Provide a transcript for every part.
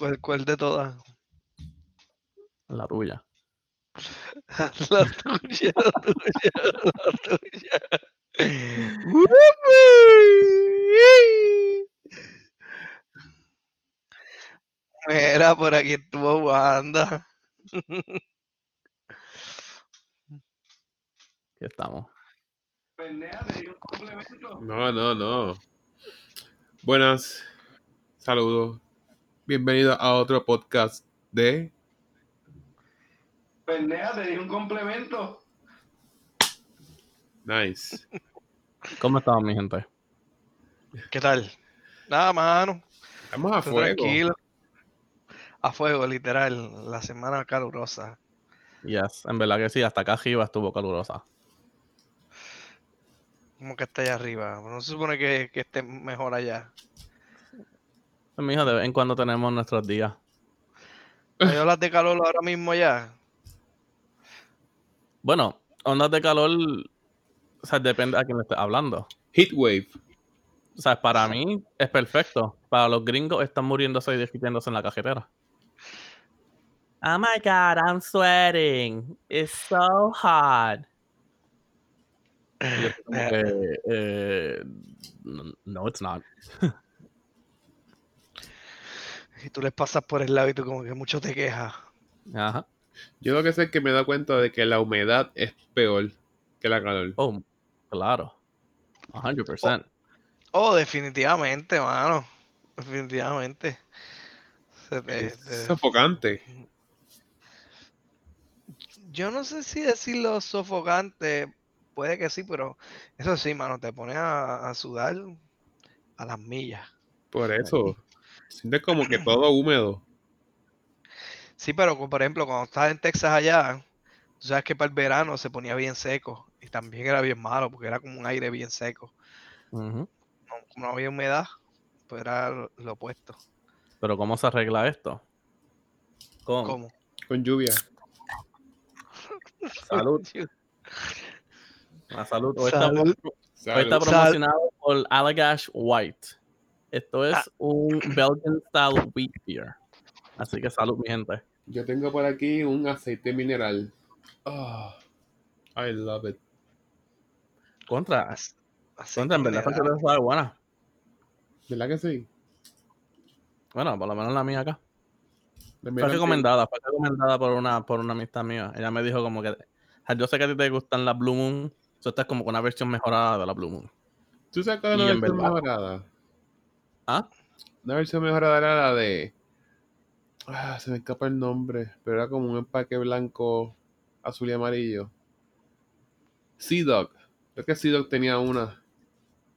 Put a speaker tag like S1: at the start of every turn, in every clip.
S1: ¿Cuál, cuál de todas?
S2: La tuya.
S1: La tuya, la tuya, la tuya. Mira, por aquí estuvo Wanda.
S2: Aquí estamos.
S3: No, no, no. Buenas. Saludos. Bienvenido a otro podcast de.
S4: Pendeja, te di un complemento.
S3: Nice.
S2: ¿Cómo estamos, mi gente?
S1: ¿Qué tal? Nada, mano.
S3: Estamos a
S1: Estoy
S3: fuego.
S1: Tranquilo. A fuego, literal. La semana calurosa.
S2: Yes, en verdad que sí, hasta acá arriba estuvo calurosa.
S1: Como que está allá arriba. No se supone que, que esté mejor allá.
S2: Pues, mijo, de vez en cuando tenemos nuestros días.
S1: Hay olas de calor ahora mismo ya.
S2: Bueno, ondas de calor, o sea, depende a quién le estés hablando.
S3: Heatwave.
S2: O sea, para mí es perfecto. Para los gringos están muriéndose y discutiéndose en la cajetera. Oh my god, I'm sweating. It's so hot. Yo eh, no, it's not.
S1: Y tú les pasas por el lado y tú como que mucho te quejas.
S2: Ajá.
S3: Yo lo que sé es que me da cuenta de que la humedad es peor que la calor.
S2: Oh, claro. 100%.
S1: Oh, definitivamente, mano. Definitivamente. Se te-
S3: Es
S1: te-
S3: sofocante.
S1: Yo no sé si decirlo sofocante, puede que sí, pero eso sí, mano, te pone a, a sudar a las millas.
S3: Por eso. Sientes como que todo húmedo.
S1: Sí, pero por ejemplo, cuando estás en Texas allá, tú sabes que para el verano se ponía bien seco y también era bien malo porque era como un aire bien seco.
S2: Ujú.
S1: No, había humedad, pues era lo, lo opuesto.
S2: Pero ¿cómo se arregla esto? ¿Cómo?
S1: ¿Cómo?
S3: Con lluvia.
S2: Salud. La salud. Hoy está,
S1: Salud.
S2: hoy
S3: Salud.
S2: está promocionado por Allagash White. Esto es un Belgian Style Wheat Beer. Así que salud, mi gente.
S3: Yo tengo por aquí un aceite mineral. Oh, I love it.
S2: Contra,
S1: Así
S2: contra en verdad, cerveza sabe buena.
S3: ¿Verdad que sí?
S2: Bueno, por lo menos la mía acá. Fue recomendada, fue recomendada por una, por una amistad mía. Ella me dijo como que, "Ah, yo sé que a ti te gustan las Blue Moon, so esta es como una versión mejorada de la Blue Moon.
S3: ¿Tú sacas
S2: en
S3: versión
S2: verdad-
S3: mejorada?
S2: ¿Ah?
S3: Una versión mejorada era la de. Ah, se me escapa el nombre. Pero era como un empaque blanco, azul y amarillo. Sea Dog. Creo que Sea Dog tenía una.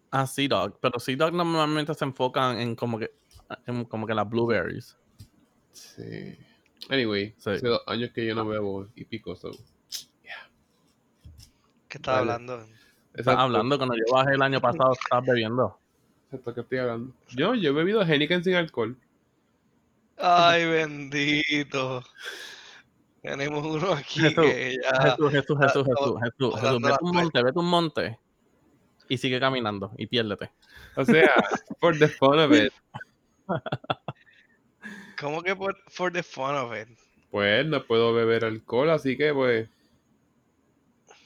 S2: Ah, Sea Dog, pero Sea Dog normalmente se enfocan en como que, en como que las blueberries.
S3: Sí. Anyway,
S2: Sí.
S3: hace dos años que yo no bebo y pico. So.
S1: ¿Qué estás
S3: Vale.
S1: hablando?
S2: Estás hablando cuando yo bajé el año pasado, estabas bebiendo.
S3: Exacto, que estoy hablando. Yo, yo he bebido Heineken sin alcohol.
S1: Ay, bendito. Tenemos uno aquí
S2: Jesús,
S1: que ya.
S2: Jesús, Jesús, Jesús, Jesús, Jesús, Jesús, vete un monte, vete un monte y sigue caminando y piérdete.
S3: O sea, for the fun of it.
S1: ¿Cómo que por for the fun of it?
S3: Pues no puedo beber alcohol, así que pues.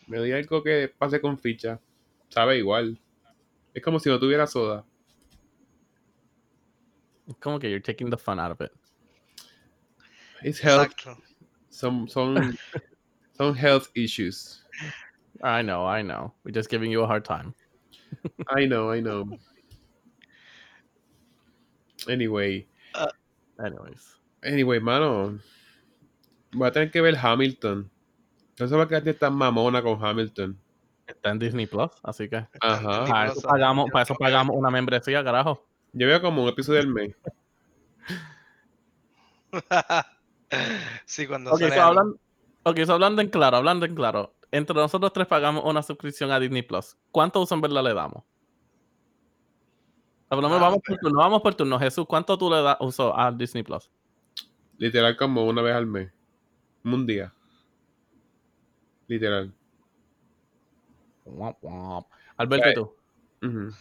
S3: Me doy algo que pase con ficha. Sabe igual. Es como si no tuviera soda.
S2: Es como que you're taking the fun out of it.
S3: It's health.
S1: Exacto.
S3: Son, son, son health issues.
S2: I know, I know. We're just giving you a hard time.
S3: I know, I know. Anyway.
S2: Uh, anyways.
S3: Anyway, mano. Voy a tener que ver Hamilton. No sé por qué a ti estás mamona con Hamilton.
S2: Está en Disney Plus, así que
S3: Ajá.
S2: Para eso pagamos, para eso pagamos una membresía, carajo.
S3: Yo veo como un episodio del mes.
S1: sí, cuando
S2: Ok,
S1: sale
S2: so
S1: algo.
S2: hablan- ok, so hablando en claro, hablando en claro. Entre nosotros tres pagamos una suscripción a Disney Plus. ¿Cuánto uso en verdad le damos? Hablamos,
S1: Ah,
S2: vamos por turno, vamos por turno. Jesús, ¿cuánto tú le das uso a Disney Plus?
S3: Literal como una vez al mes. Un día. Literal.
S2: Alberto, ¿y tú?
S3: Ujú.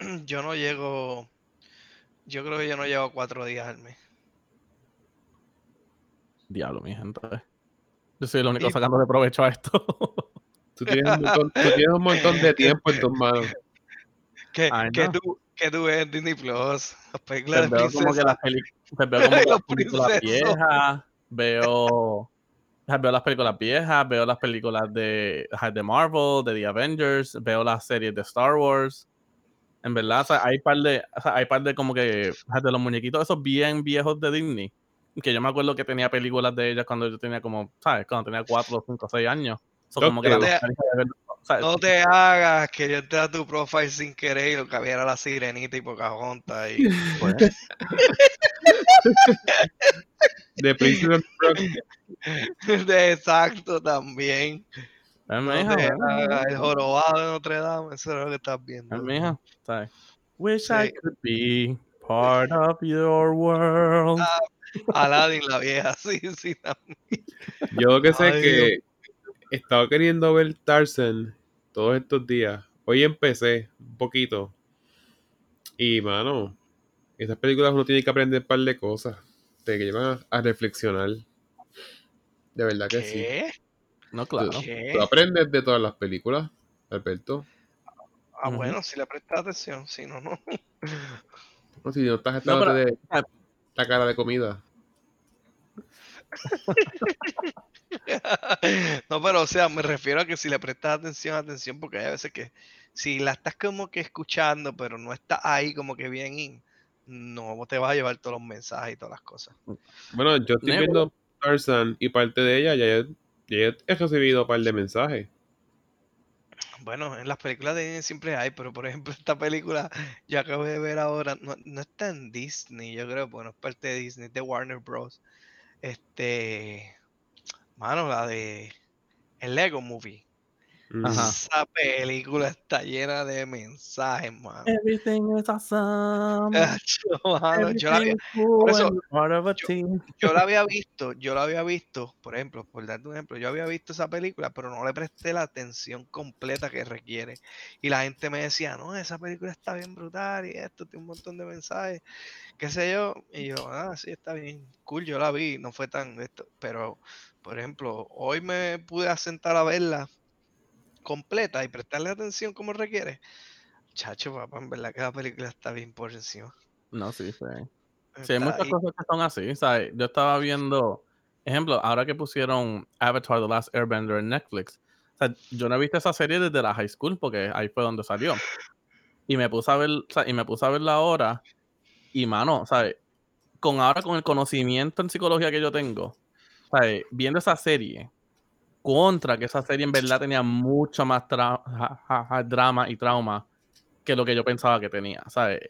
S1: Yo no llego. Yo creo que yo no llego cuatro días al mes.
S2: Diablo, mi gente. Yo soy el único sacando de provecho a esto.
S3: Tú tienes, un montón, tú tienes un montón de tiempo en tus manos.
S1: ¿Qué,
S2: Ay,
S1: qué
S2: no.
S1: tú, qué tú ves Disney Plus? Las películas
S2: Pues
S1: de
S2: veo como que
S1: princesa.
S2: las, peli- pues veo como que las películas viejas, veo, veo las películas viejas, veo las películas de, de Marvel, de The Avengers, veo las series de Star Wars. En verdad, o sea, hay par de, o sea, hay par de como que de los muñequitos esos bien viejos de Disney. Que yo me acuerdo que tenía películas de ellas cuando yo tenía como, ¿sabes? Cuando tenía 4, 5, 6 años. So, como que sea,
S1: No te hagas que yo entré a tu profile sin querer y lo que había era la sirenita y Pocahontas y
S2: pues,
S3: De Princess of Rock.
S1: de exacto también.
S2: Es mi hija,
S1: el jorobado de Notre Dame, eso es lo que estás viendo.
S2: es mi hija. Wish I could be part of your world.
S1: Ah, Aladdin la vieja, sí, sí. también.
S3: Yo lo que sé es que he estado queriendo ver Tarzan todos estos días. Hoy empecé un poquito. Y, mano, esas películas uno tiene que aprender un par de cosas. Te llevan a, a reflexionar. De verdad que sí.
S2: No, claro.
S1: ¿Qué?
S3: Tú aprendes de todas las películas, Alberto.
S1: Ah, bueno, si le prestas atención, si no, no.
S3: No, si no estás
S2: No,
S3: estando
S2: pero-
S3: de la cara de comida.
S1: No, pero o sea, me refiero a que si le prestas atención, atención, porque hay veces que si la estás como que escuchando, pero no estás ahí como que bien in, no te vas a llevar todos los mensajes y todas las cosas.
S3: Bueno, yo estoy viendo Tarzan y parte de ella ya, ya he recibido un par de mensajes.
S1: Bueno, en las películas de Disney siempre hay, pero por ejemplo, esta película yo acabo de ver ahora, no, no está en Disney, yo creo, bueno, es parte de Disney, de Warner Bros. Este, mano, la de el Lego Movie.
S2: Ajá.
S1: Esa película está llena de mensajes, mano.
S2: Everything is awesome.
S1: Acho, mano, yo, la,
S2: is cool
S1: eso, yo- yo la había visto, yo la había visto, por ejemplo, por darte un ejemplo, yo había visto esa película, pero no le presté la atención completa que requiere. Y la gente me decía, no, esa película está bien brutal y esto tiene un montón de mensajes, qué sé yo. Y yo, ah, sí, está bien, cool, yo la vi, no fue tan esto. Pero, por ejemplo, hoy me pude sentar a verla completa y prestarle atención como requiere. Chacho, papá, en verdad que la película está bien por encima.
S2: No, sí, sí. Sí, hay muchas
S1: ahí.
S2: cosas que son así, ¿sabes? Yo estaba viendo, ejemplo, ahora que pusieron Avatar The Last Airbender en Netflix, o sea, yo no he visto esa serie desde la high school porque ahí fue donde salió. Y me puse a ver, o sea, y me puse a verla ahora y mano, ¿sabes? Con ahora con el conocimiento en psicología que yo tengo, ¿sabes? Viendo esa serie contra que esa serie en verdad tenía mucho más drama y trauma que lo que yo pensaba que tenía, ¿sabes?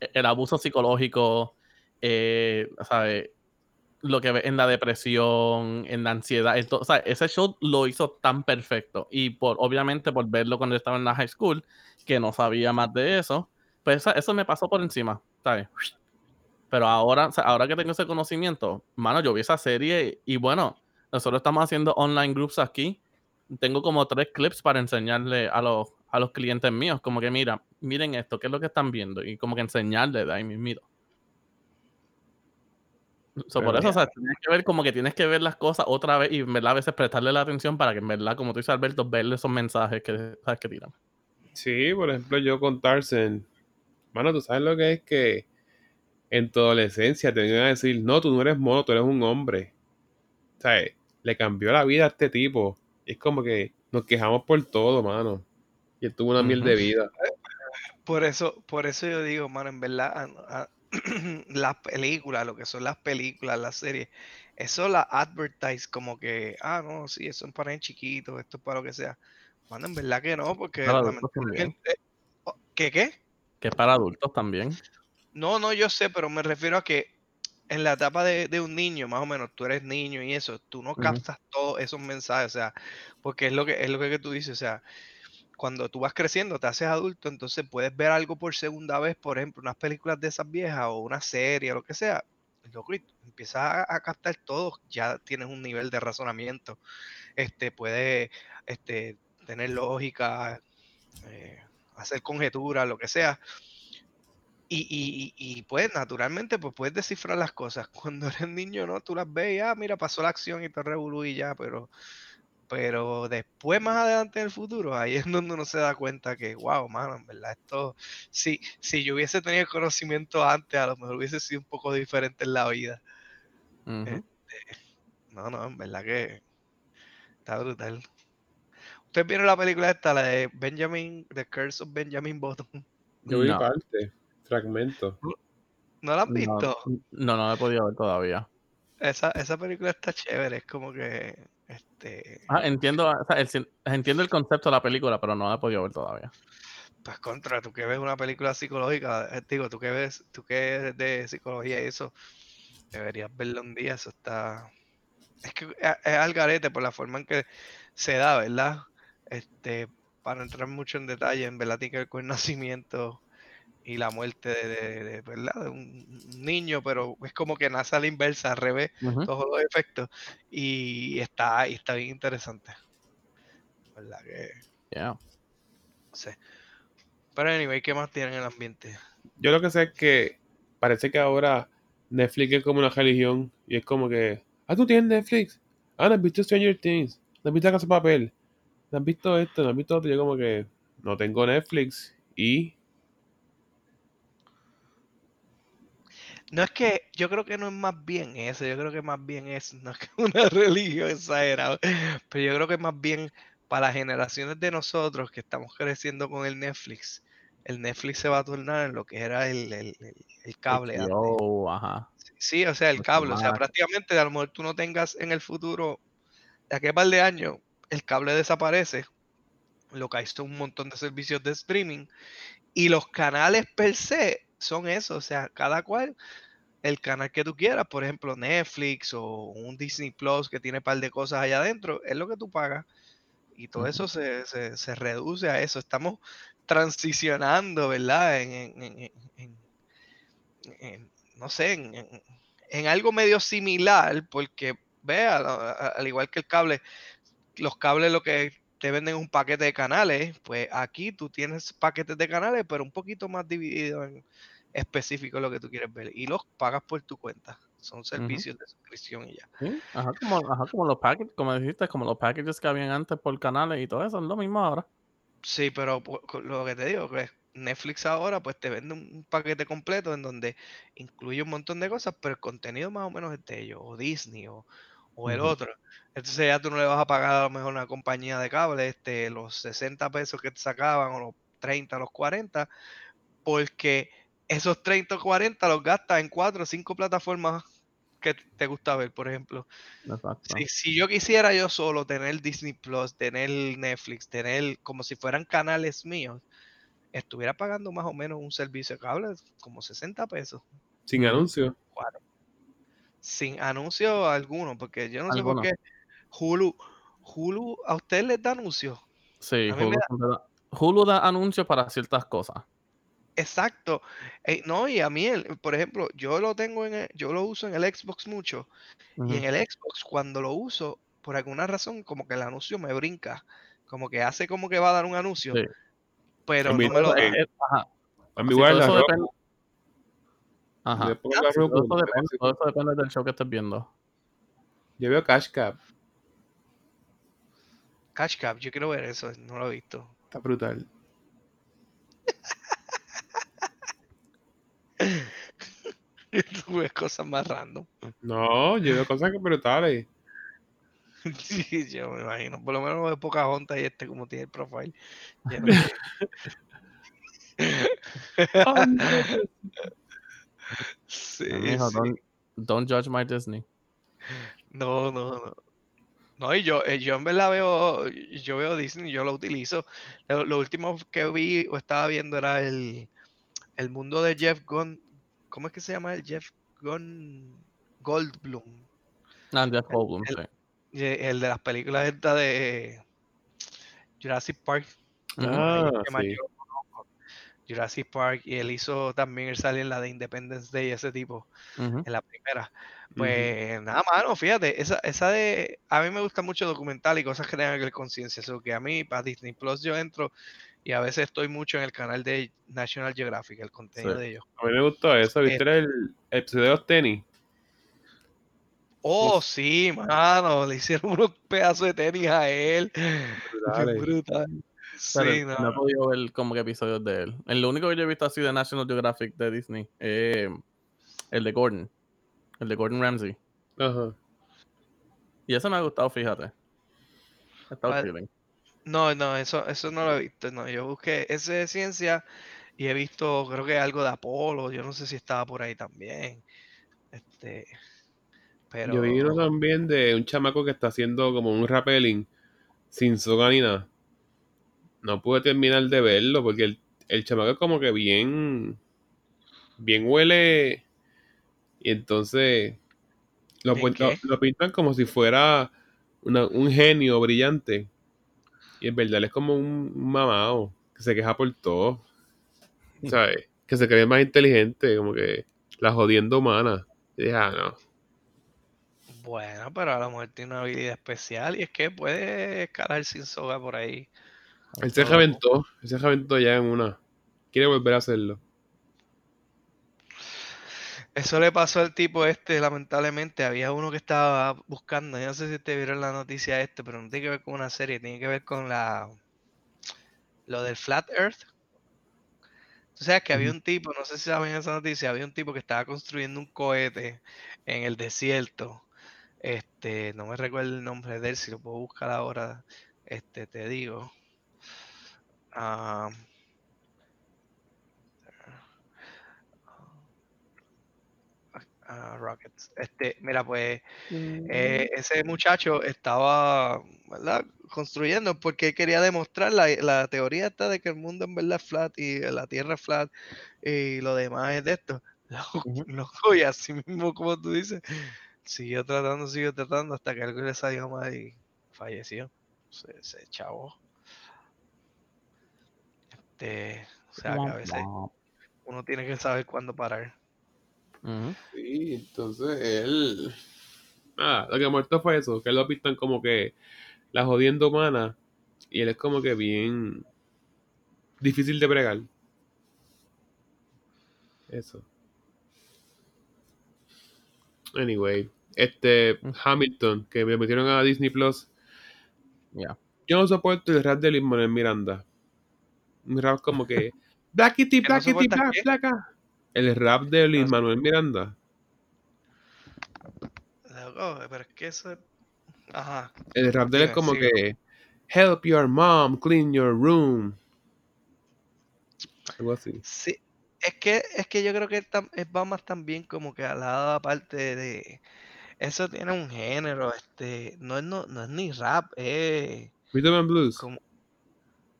S2: E- El abuso psicológico, eh, ¿sabes? Lo que ve en la depresión, en la ansiedad, en todo- o sea, ese show lo hizo tan perfecto y por obviamente por verlo cuando estaba en la high school, que no sabía más de eso, pues eso me pasó por encima, ¿sabes? Pero ahora, ahora que tengo ese conocimiento, mano, yo vi esa serie y bueno, nosotros estamos haciendo online groups aquí. Tengo como tres clips para enseñarle a los, a los clientes míos, como que mira, miren esto, ¿qué es lo que están viendo? Y como que enseñarle de ahí mismito. So, por eso, o sea, tienes que ver como que tienes que ver las cosas otra vez y en verdad a veces prestarle la atención para que en verdad, como tú dices Alberto, verle esos mensajes que, ¿sabes? que tiran.
S3: Sí, por ejemplo, yo con Tarzan. Mano, tú sabes lo que es que en tu adolescencia te vengan a decir, no, tú no eres mono, tú eres un hombre. ¿Sabes? Le cambió la vida a este tipo. Es como que nos quejamos por todo, mano. Y él tuvo una miel de vida.
S1: Por eso, por eso yo digo, mano, en verdad, a- a- las películas, lo que son las películas, las series, eso la advertise como que, ah, no, sí, eso es para el chiquito, esto es para lo que sea. Mano, en verdad que no, porque
S2: Para adultos
S1: oh, ¿Qué qué?
S2: Que es para adultos también.
S1: No, no, yo sé, pero me refiero a que en la etapa de, de un niño, más o menos, tú eres niño y eso, tú no captas todos esos mensajes, o sea, porque es lo que es lo que tú dices, o sea, cuando tú vas creciendo, te haces adulto, entonces puedes ver algo por segunda vez, por ejemplo, unas películas de esas viejas o una serie o lo que sea, loco, y empiezas a, a captar todo, ya tienes un nivel de razonamiento, este, puedes este, tener lógica, eh, hacer conjeturas, lo que sea. Y, y, y, y, pues naturalmente pues puedes descifrar las cosas. Cuando eres niño, ¿no? Tú las ves y, ah, mira, pasó la acción y te revolú y ya, pero, pero después, más adelante en el futuro, ahí es donde uno se da cuenta que, wow, mano, en verdad, esto, si, si yo hubiese tenido conocimiento antes, a lo mejor hubiese sido un poco diferente en la vida. Este, no, no, en verdad que está brutal. ¿Ustedes vieron la película esta, la de Benjamin, The Curse of Benjamin Button?
S3: Yo vi
S2: No.
S3: parte, fragmento.
S1: ¿No la han
S2: No,
S1: visto?
S2: no, no he podido ver todavía.
S1: Esa, esa película está chévere, es como que, este,
S2: Ah, entiendo, o sea, el- entiendo el concepto de la película, pero no la he podido ver todavía.
S1: pues contra, tú que ves una película psicológica, eh, digo, tú que ves, tú que eres de psicología y eso, deberías verlo un día, eso está, es que es, es al garete por la forma en que se da, ¿verdad? Este, para no entrar mucho en detalle, en verdad tiene que ver con el nacimiento y la muerte de, de- de, ¿verdad? de un niño, pero es como que nace a la inversa, al revés, todos los efectos, y está, y está bien interesante. ¿Verdad que?
S2: Yeah.
S1: No sé. Pero anyway, ¿qué más tiene en el ambiente?
S3: Yo lo que sé es que parece que ahora Netflix es como una religión y es como que, ah, tú tienes Netflix. Ah, no has visto Stranger Things. No has visto Casa de Papel. No has visto esto, no has visto otro. Yo como que no tengo Netflix y
S1: No es que, yo creo que no es más bien eso, yo creo que más bien es, no es que una religión exagerada, pero yo creo que más bien para las generaciones de nosotros que estamos creciendo con el Netflix, el Netflix se va a tornar en lo que era el, el- cable.
S2: HBO, ajá.
S1: Sí, o sea, el cable, o sea, prácticamente a lo mejor tú no tengas en el futuro, de aquí a par de años, el cable desaparece, lo que hay son un montón de servicios de streaming y los canales per se son eso, o sea, cada cual el canal que tú quieras, por ejemplo, Netflix o un Disney Plus que tiene un par de cosas allá adentro, es lo que tú pagas. Y todo eso se, se- se reduce a eso. Estamos transicionando, ¿verdad? En, en- en- no sé, en, en- en algo medio similar, porque vea, al igual que el cable, los cables lo que te venden es un paquete de canales, pues aquí tú tienes paquetes de canales, pero un poquito más dividido en específico lo que tú quieres ver y los pagas por tu cuenta. Son servicios de suscripción y ya.
S2: Sí, Ajá, como, ajá, como los packages, como dijiste, como los packages que habían antes por canales y todo eso, es lo mismo ahora.
S1: Sí, pero co- lo que te digo, que Netflix ahora pues te vende un paquete completo en donde incluye un montón de cosas, pero el contenido más o menos es de ellos, o Disney, o, o el otro. Entonces ya tú no le vas a pagar a lo mejor a una compañía de cable este, los 60 pesos que te sacaban, o los 30, los 40, porque esos 30 o 40 los gastas en cuatro o cinco plataformas que te gusta ver, por ejemplo. Si, si yo quisiera yo solo tener Disney Plus, tener Netflix, tener como si fueran canales míos, estuviera pagando más o menos un servicio de cable como 60 pesos,
S3: sin anuncio.
S1: sin anuncio alguno, porque yo no sé por qué Hulu, Hulu, ¿a ustedes les da anuncios?
S2: Sí, Hulu,
S1: da-
S2: Hulu da anuncios para ciertas cosas.
S1: Exacto. Eh, no, y a mí, el- por ejemplo, yo lo tengo en, el- yo lo uso en el Xbox mucho, y en el Xbox cuando lo uso, por alguna razón, como que el anuncio me brinca, como que hace como que va a dar un anuncio,
S2: Sí.
S1: pero no me lo da.
S3: eh,
S2: ajá.
S3: A mí igual
S2: todo
S3: la
S2: eso
S3: ropa.
S2: depende. Ajá.
S3: Yo pongo la
S2: Sí,
S3: ropa,
S2: todo, eso depende,
S3: parece-
S2: todo eso depende del show que estés viendo.
S3: Yo veo Cash Cab.
S1: Cash Cab, yo quiero ver eso, no lo he visto.
S3: Está brutal.
S1: Tú ves cosas más random.
S3: No, yo veo cosas que brutales.
S1: Sí, yo me imagino. Por lo menos de Pocahontas y este como tiene el profile. sí,
S2: Mijo,
S1: sí.
S2: don't, don't judge my Disney.
S1: No, no, no. No, y yo, eh, yo en verdad veo, yo veo Disney, yo lo utilizo. Lo, lo último que vi o estaba viendo era el, el mundo de Jeff Gunn. ¿Cómo es que se llama el Jeff Goldblum?
S2: Ah, Jeff Goldblum,
S1: el-
S2: sí.
S1: Y El de las películas esta de Jurassic Park.
S3: Ah, sí.
S1: Jurassic Park y él hizo también, él sale en la de Independence Day, ese tipo, en la primera. Pues nada, mano, fíjate, esa, esa de, a mí me gusta mucho documental y cosas que tengan que ver con ciencia, eso que a mí, para Disney Plus yo entro Y a veces estoy mucho en el canal de National Geographic, el contenido
S3: Sí.
S1: de ellos.
S3: A mí me gustó eso. ¿Viste el, el episodio de los tenis?
S1: Oh,
S3: Uf.
S1: sí, mano, le hicieron unos pedazos de tenis a él. Qué brutal.
S2: Pero
S1: Sí,
S2: no.
S1: no.
S2: he podido ver como que episodios de él. El único que yo he visto así de National Geographic de Disney es el de Gordon. El de Gordon Ramsay.
S3: Ajá.
S2: Y ese me ha gustado, fíjate. Ha estado chilling.
S1: No, no, eso, eso no lo he visto. No, yo busqué ese de ciencia y he visto, creo que algo de Apolo. Yo no sé si estaba por ahí también. Este, pero
S3: Yo vi uno también de un chamaco que está haciendo como un rappelling sin soga ni nada. No pude terminar de verlo porque el, el chamaco es como que bien. Bien huele. Y entonces. Lo, pintan como si fuera una- un genio brillante. Y en verdad él es como un, mamado que se queja por todo. ¿Sabes? Que se cree más inteligente, como que la jodienda humana. Y dije, ah, no.
S1: bueno, pero a lo mejor tiene una habilidad especial y es que puede escalar sin soga por ahí.
S3: Él se reventó, él se reventó ya en una. Quiere volver a hacerlo.
S1: Eso le pasó al tipo este, lamentablemente. Había uno que estaba buscando, yo no sé si te vieron la noticia este, pero no tiene que ver con una serie, tiene que ver con la lo del Flat Earth. Tú sabes que había un tipo, no sé si saben esa noticia, había un tipo que estaba construyendo un cohete en el desierto. Este, no me recuerdo el nombre de él, si lo puedo buscar ahora, este, te digo. Ah, ah, Rockets. Este, mira, pues eh, ese muchacho estaba, ¿verdad? Construyendo porque quería demostrar la, la teoría esta de que el mundo en verdad es flat y la tierra es flat y lo demás es de esto. Loco, y así mismo como tú dices, siguió tratando, siguió tratando hasta que algo le salió mal y falleció. Se, se chavo. Este, o sea que a veces uno tiene que saber cuándo parar.
S2: Ujú.
S3: Sí, entonces él. Ah, lo que muerto fue eso, que él lo pintan como que la jodienda humana. Y él es como que bien difícil de bregar. Eso. Anyway, este. Hamilton, que me metieron a Disney Plus.
S2: Ya.
S3: Yo no soporto el rap de Luis Manuel Miranda. Un rap como que. Blackity,
S1: ¿Que no
S3: blackity, black,
S1: qué?
S3: blacka. El rap de Luis. Manuel Miranda.
S1: Loco, pero es que eso es- Ajá.
S3: El rap de él es como
S1: sigue.
S3: que Help your mom clean your room. Algo así.
S1: Sí, es que, es que yo creo que él tam- él va más también como que al lado aparte de... Eso tiene un género, este, no es, no, no es ni rap, es
S3: Rhythm and Blues.
S1: como...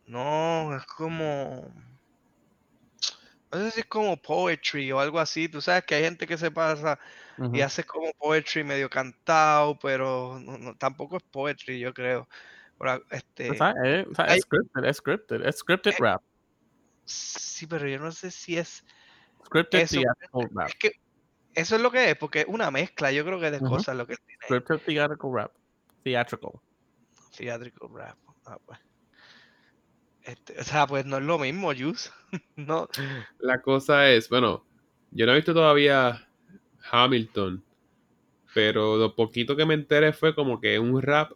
S1: No, es como... No sé si es como poetry o algo así, tú sabes que hay gente que se pasa y hace como poetry medio cantado, pero no- no- tampoco es poetry, yo creo. Pero, este,
S2: O sea, es, o sea,
S1: hay-
S2: es scripted, es scripted, es scripted
S1: Eh,
S2: rap.
S1: sí, pero yo no sé si es...
S2: Scripted
S1: eso-
S2: theatrical rap.
S1: Es que eso es lo que es, porque es una mezcla, yo creo que de cosas lo que tiene.
S2: Scripted theatrical rap. Theatrical.
S1: Theatrical rap. Ah, pues. Este, o sea, pues no es lo mismo, Juice. no.
S3: La cosa es, bueno, yo no he visto todavía Hamilton, pero lo poquito que me enteré fue como que un rap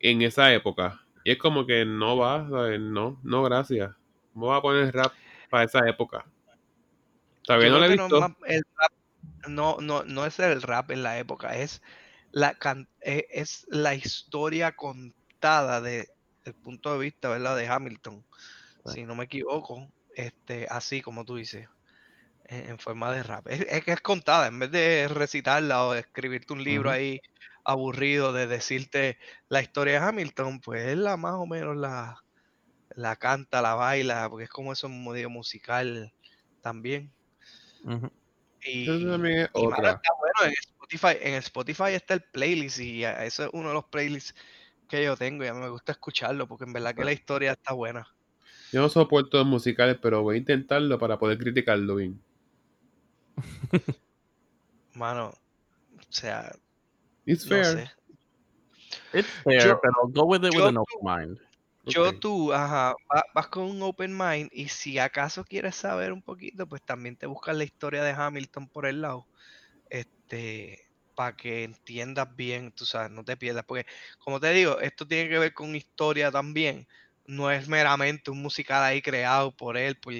S3: en esa época. Y es como que no va, ¿sabes? no, no, gracias. ¿Cómo va a poner rap para esa época? Todavía no lo he visto.
S1: no, el rap, no, no, no es el rap en la época, es la, e- es la historia contada de el punto de vista, ¿verdad? De Hamilton, si no me equivoco, este, así como tú dices, en, en forma de rap. Es, es que es contada, en vez de recitarla o de escribirte un libro ahí aburrido de decirte la historia de Hamilton, pues él la más o menos la, la canta, la baila, porque es como eso medio musical también. Y,
S3: Eso también es
S1: y,
S3: otra.
S1: está bueno, en Spotify, en Spotify está el playlist y eso es uno de los playlists que yo tengo y a mí me gusta escucharlo porque en verdad que la historia está buena.
S3: Yo no soporto los musicales, pero voy a intentarlo para poder criticarlo bien.
S1: Mano, o sea,
S3: It's
S1: no
S3: fair.
S1: sé.
S2: It's fair,
S1: Yo-
S2: pero go with it with an open mind.
S1: Yo tú, ajá, va- vas con un open mind y si acaso quieres saber un poquito, pues también te buscas la historia de Hamilton por el lado, este, para que entiendas bien, tú sabes, no te pierdas, porque como te digo, esto tiene que ver con historia también, no es meramente un musical ahí creado por él, por-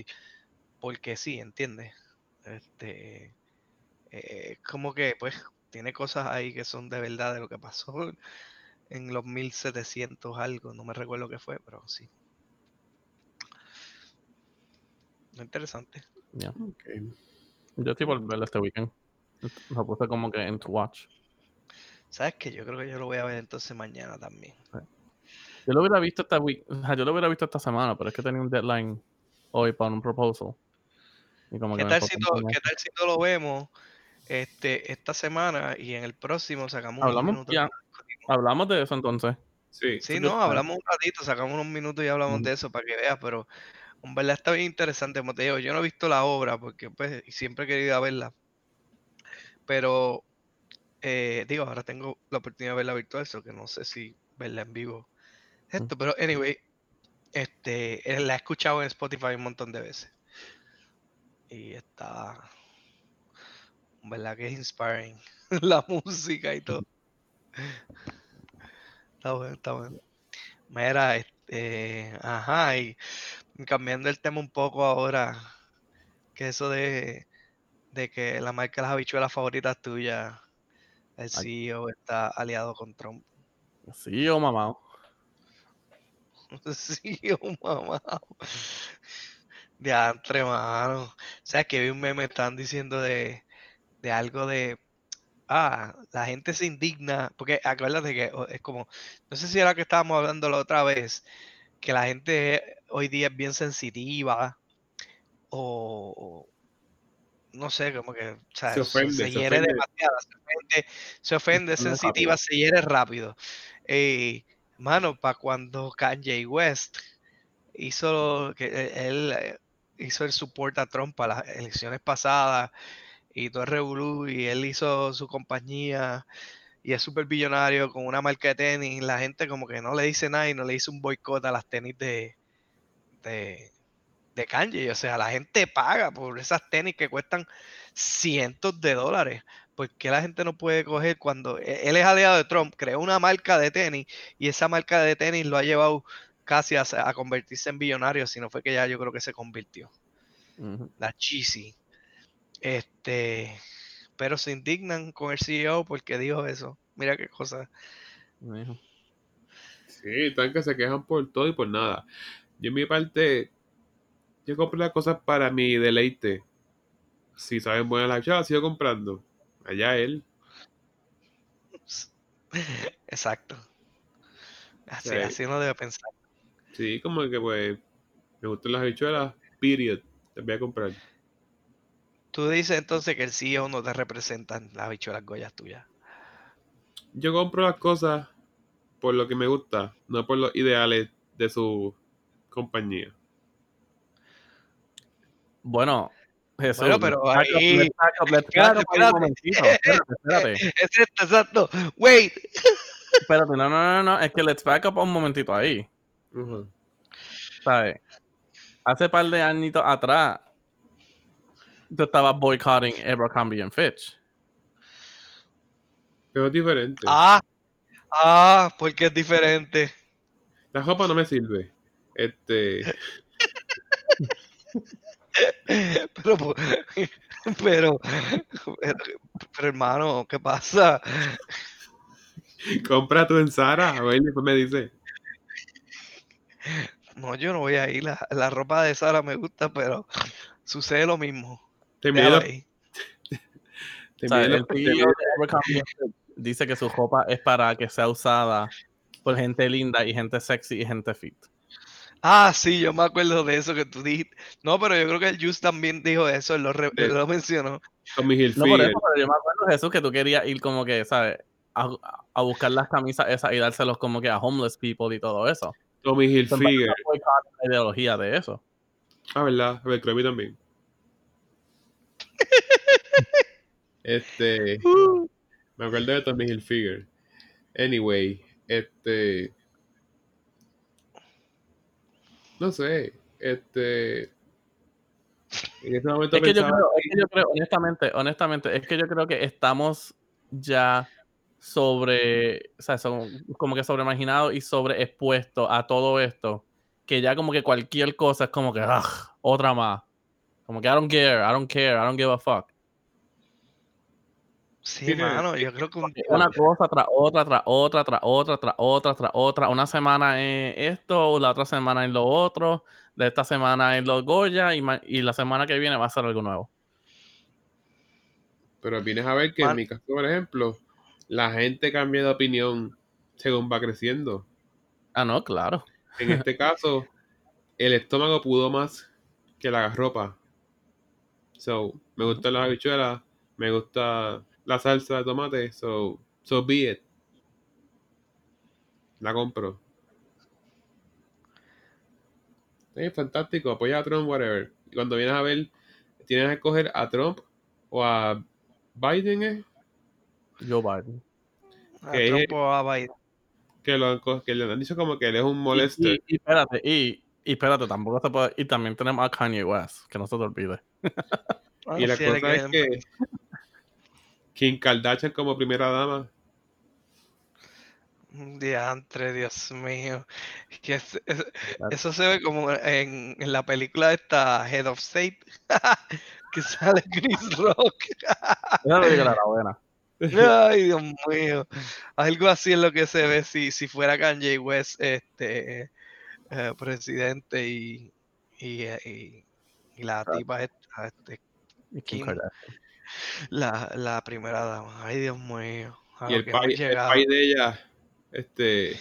S1: porque sí, ¿entiendes? Este, eh, como que, pues, tiene cosas ahí que son de verdad de lo que pasó en los 1700 algo, no me recuerdo qué fue, pero sí. Interesante.
S2: Yeah. Yo estoy por verlo este weekend. Lo puse como que en to watch.
S1: ¿Sabes qué? Yo creo que yo lo voy a ver entonces mañana también.
S2: Yo lo hubiera visto esta week, o sea, yo lo hubiera visto esta semana, pero es que tenía un deadline hoy para un proposal. Y como
S1: ¿Qué
S2: que
S1: tal, si no. ¿Qué tal si no lo vemos este, esta semana y en el próximo sacamos unos
S2: Hablamos
S1: minutos?
S2: ya. Hablamos de eso entonces.
S3: Sí.
S1: Sí, no, hablamos un ratito, sacamos unos minutos y hablamos de eso para que veas, pero en verdad está bien interesante, como te digo, yo no he visto la obra porque pues siempre he querido verla, pero eh, digo, ahora tengo la oportunidad de verla virtual, eso que no sé si verla en vivo. Esto, pero anyway, este, eh, la he escuchado en Spotify un montón de veces. Y está, verdad que es inspiring, la música y todo. Está bueno, está bueno. Mira, este, ajá, y cambiando el tema un poco ahora, que eso de, de que la marca de las habichuelas favoritas tuyas, el
S2: Ay.
S1: CEO está aliado con Trump.
S2: Sí, o mamá.
S1: CEO, mamá. De entre mano. O sea, que vi un meme, están diciendo de, de algo de, ah, la gente se indigna, porque acuérdate que es como, no sé si era que estábamos hablando la otra vez, que la gente hoy día es bien sensitiva o, o no sé, como que o sea,
S3: Se ofende,
S1: se
S3: se
S1: hiere
S3: ofende.
S1: demasiado, se ofende, se ofende, es sensitiva, se hiere rápido. Eh, mano, para cuando Kanye West hizo que e- él eh, hizo el support a Trump para las elecciones pasadas y todo el revolú y él hizo su compañía y es súper billonario con una marca de tenis, la gente como que no le dice nada y no le hizo un boicot a las tenis de, de, de Kanye. O sea, la gente paga por esas tenis que cuestan cientos de dólares. ¿Por qué la gente no puede coger cuando e- él es aliado de Trump, creó una marca de tenis y esa marca de tenis lo ha llevado casi a, a convertirse en billonario, si no fue que ya yo creo que se convirtió la Cheesy. Este, pero se indignan con el CEO porque dijo eso. Mira qué cosa.
S3: Sí, están que se quejan por todo y por nada. Yo en mi parte, yo compro las cosas para mi deleite. Si saben buena la chava, sigo comprando. Allá él.
S1: Exacto. Así,
S3: Sí.
S1: así uno debe pensar.
S3: Sí, como que pues me gustan las habichuelas, period. Te voy a comprar.
S1: Tú dices entonces que el CEO no te representa en las bichuelas goyas tuyas.
S3: Yo compro las cosas por lo que me gusta, no por los ideales de su compañía.
S2: Bueno, Jesús.
S1: Bueno, pero
S2: let's back up,
S1: ahí- Espérate, espérate.
S2: momentito. Espérate, espérate.
S1: Es esto, exacto. Wait.
S2: Espérate, no, no, no, no. Es que let's back up un momentito ahí.
S3: Ujú.
S2: ¿Sabes? Hace par de añitos atrás, tú estabas boycotting Abercrombie and Fitch.
S3: Pero es diferente.
S1: Ah, ah, porque es diferente.
S3: La ropa no me sirve. Este,
S1: Pero, pero, pero, pero, hermano, ¿qué pasa?
S3: compra tú en Zara, a ver, después me dice.
S1: No, yo no voy a ir. La, la ropa de Sara me gusta, pero sucede lo mismo.
S3: Te
S1: Déjalo
S3: mide los-
S1: ahí.
S3: te
S2: O sea,
S3: mide
S2: el
S3: los- te
S2: CEO
S3: mide-
S2: de Abercrombie and Fitch dice que su ropa es para que sea usada por gente linda y gente sexy y gente fit.
S1: Ah, sí, yo me acuerdo de eso que tú dijiste. No, pero yo creo que el Just también dijo eso, él lo, re- él lo mencionó.
S3: mi
S2: No por
S3: Hilfiger.
S2: eso, pero yo me acuerdo, Jesús, que tú querías ir como que, ¿sabes? A, a buscar las camisas esas y dárselos como que a homeless people y todo eso. Entonces,
S3: Hilfiger.
S2: la ideología de eso.
S3: Ah, ¿verdad? A ver, Croby también. Este. Me acuerdo de Tommy Hilfiger. Anyway, este. No sé, este... En ese momento
S2: Es que, yo creo, es que yo creo, honestamente, honestamente, es que yo creo que estamos ya sobre, o sea, son como que sobreimaginados y sobreexpuestos a todo esto, que ya como que cualquier cosa es como que, "Ugh, otra más. Como que I don't care, I don't care, I don't give a fuck.
S1: Sí,
S3: Tiene-
S1: mano, yo creo que un-
S2: Una cosa tras otra, tras otra, tras otra, tras otra, tras otra. Una semana es esto, la otra semana es lo otro, de esta semana es los Goya y, ma- y la semana que viene va a ser algo nuevo.
S3: Pero vienes a ver que en mi caso, por ejemplo, la gente cambia de opinión según va creciendo.
S2: Ah, no, claro.
S3: En este caso, el estómago pudo más que la ropa. So, me gustan las habichuelas, me gusta la salsa de tomate, so, so be it. La compro. Es fantástico, apoya a Trump, whatever. Y cuando vienes a ver, tienes que escoger a Trump o a Biden, ¿eh?
S2: Joe Biden.
S1: a
S3: que-
S1: Trump o a Biden.
S3: que, lo que le han dicho como que él es un molester.
S2: y- y espérate, y, y espérate, tampoco se puede. Y también tenemos a Kanye West, que no se te olvide.
S3: Y la
S1: sí,
S3: cosa es
S1: que
S3: Kim Kardashian como primera dama.
S1: Diantre, Dios mío. Que es- es- eso se ve como en, en la película esta Head of State, que sale Chris Rock.
S2: Esa película era buena.
S1: Ay, Dios mío. Algo así es lo que se ve si, si fuera Kanye West este eh, presidente y, y, eh, y- y la tipa esta, este,
S2: Kim. Kardashian.
S1: La, la primera dama. Ay, Dios mío. a
S3: y
S1: lo
S3: el país, el
S1: llegado.
S3: país de ella, este.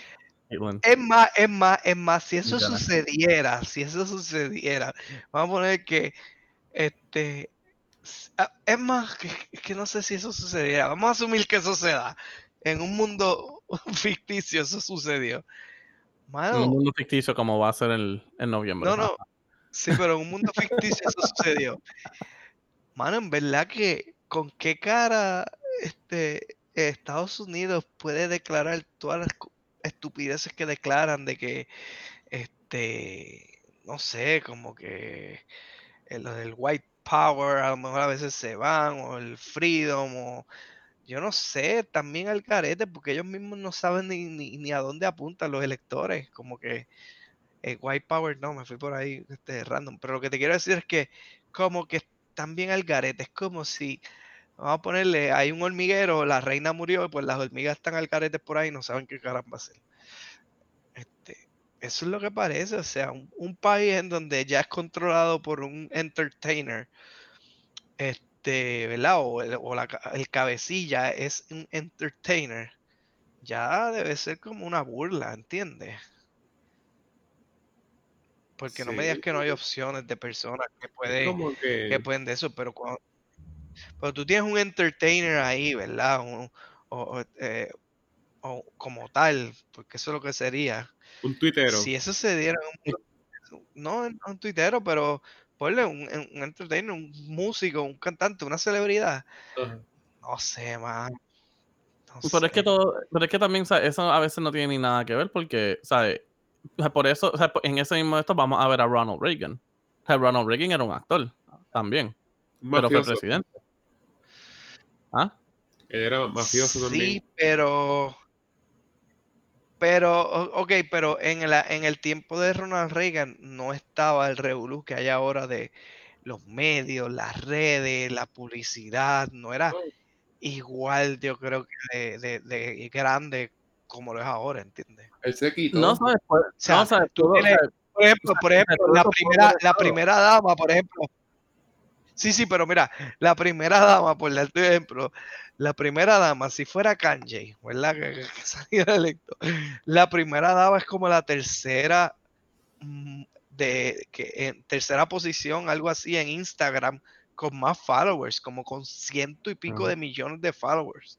S1: Es más, es más, es más, si eso sucediera, si eso sucediera, vamos a poner que, este, ah, es más, que, no sé si eso sucediera, vamos a asumir que eso se da, en un mundo ficticio eso sucedió.
S2: En un
S1: Mano,
S2: mundo ficticio como va a ser el, en noviembre.
S1: no, no, sí, pero en un mundo ficticio eso sucedió. Mano, en verdad que, ¿con qué cara, este, Estados Unidos puede declarar todas las estupideces que declaran de que, este, no sé, como que eh, lo del white power a lo mejor a veces se van, o el freedom, o yo no sé, también al carete, porque ellos mismos no saben ni, ni, ni a dónde apuntan los electores, como que eh, white power, no, me fui por ahí este, random, pero lo que te quiero decir es que como que también al garete, es como si, vamos a ponerle, hay un hormiguero, la reina murió, y pues las hormigas están al carete por ahí y no saben qué caramba hacer. Este, eso es lo que parece, o sea, un, país en donde ya es controlado por un entertainer, este, ¿verdad? O, el, o la el cabecilla es un entertainer, ya debe ser como una burla, ¿entiendes? Porque no me digas que no hay opciones de personas que pueden,
S3: que,
S1: que pueden de eso, pero cuando, pero tú tienes un entertainer ahí, ¿verdad? Un- o, o, eh, o como tal, porque eso es lo que sería.
S3: un tuitero.
S1: Si eso se diera en un, no en un tuitero, pero ponle un, un- entertainer, un músico, un cantante, una celebridad. No sé, man. No
S2: Pero es que todo, pero es que también, ¿sabes? eso a veces no tiene ni nada que ver porque, ¿sabes? O sea, por eso, o sea, en ese mismo esto vamos a ver a Ronald Reagan. O sea, Ronald Reagan era un actor también, pero fue presidente. ¿Ah?
S3: Era mafioso
S1: Sí,
S3: también.
S1: pero. Pero, o- ok, pero en, la, en el tiempo de Ronald Reagan no estaba el revolú que hay ahora de los medios, las redes, la publicidad, no era igual, yo creo que de, de- de grande como lo es ahora, ¿entiendes?
S3: Él se quitó.
S2: No, ¿sabes?
S1: Sea,
S2: no, ¿sabes?
S1: tú
S2: Todo,
S1: tienes-
S2: ¿sabes?
S1: Por ejemplo, por ejemplo, la primera, la primera dama, por ejemplo. Sí, sí, pero mira, la primera dama, por darte ejemplo, la primera dama, si fuera Kanye, ¿verdad? Que, que- que saliera electo, la primera dama es como la tercera mm, de que en tercera posición, algo así en Instagram, con más followers, como con ciento y pico de millones de followers.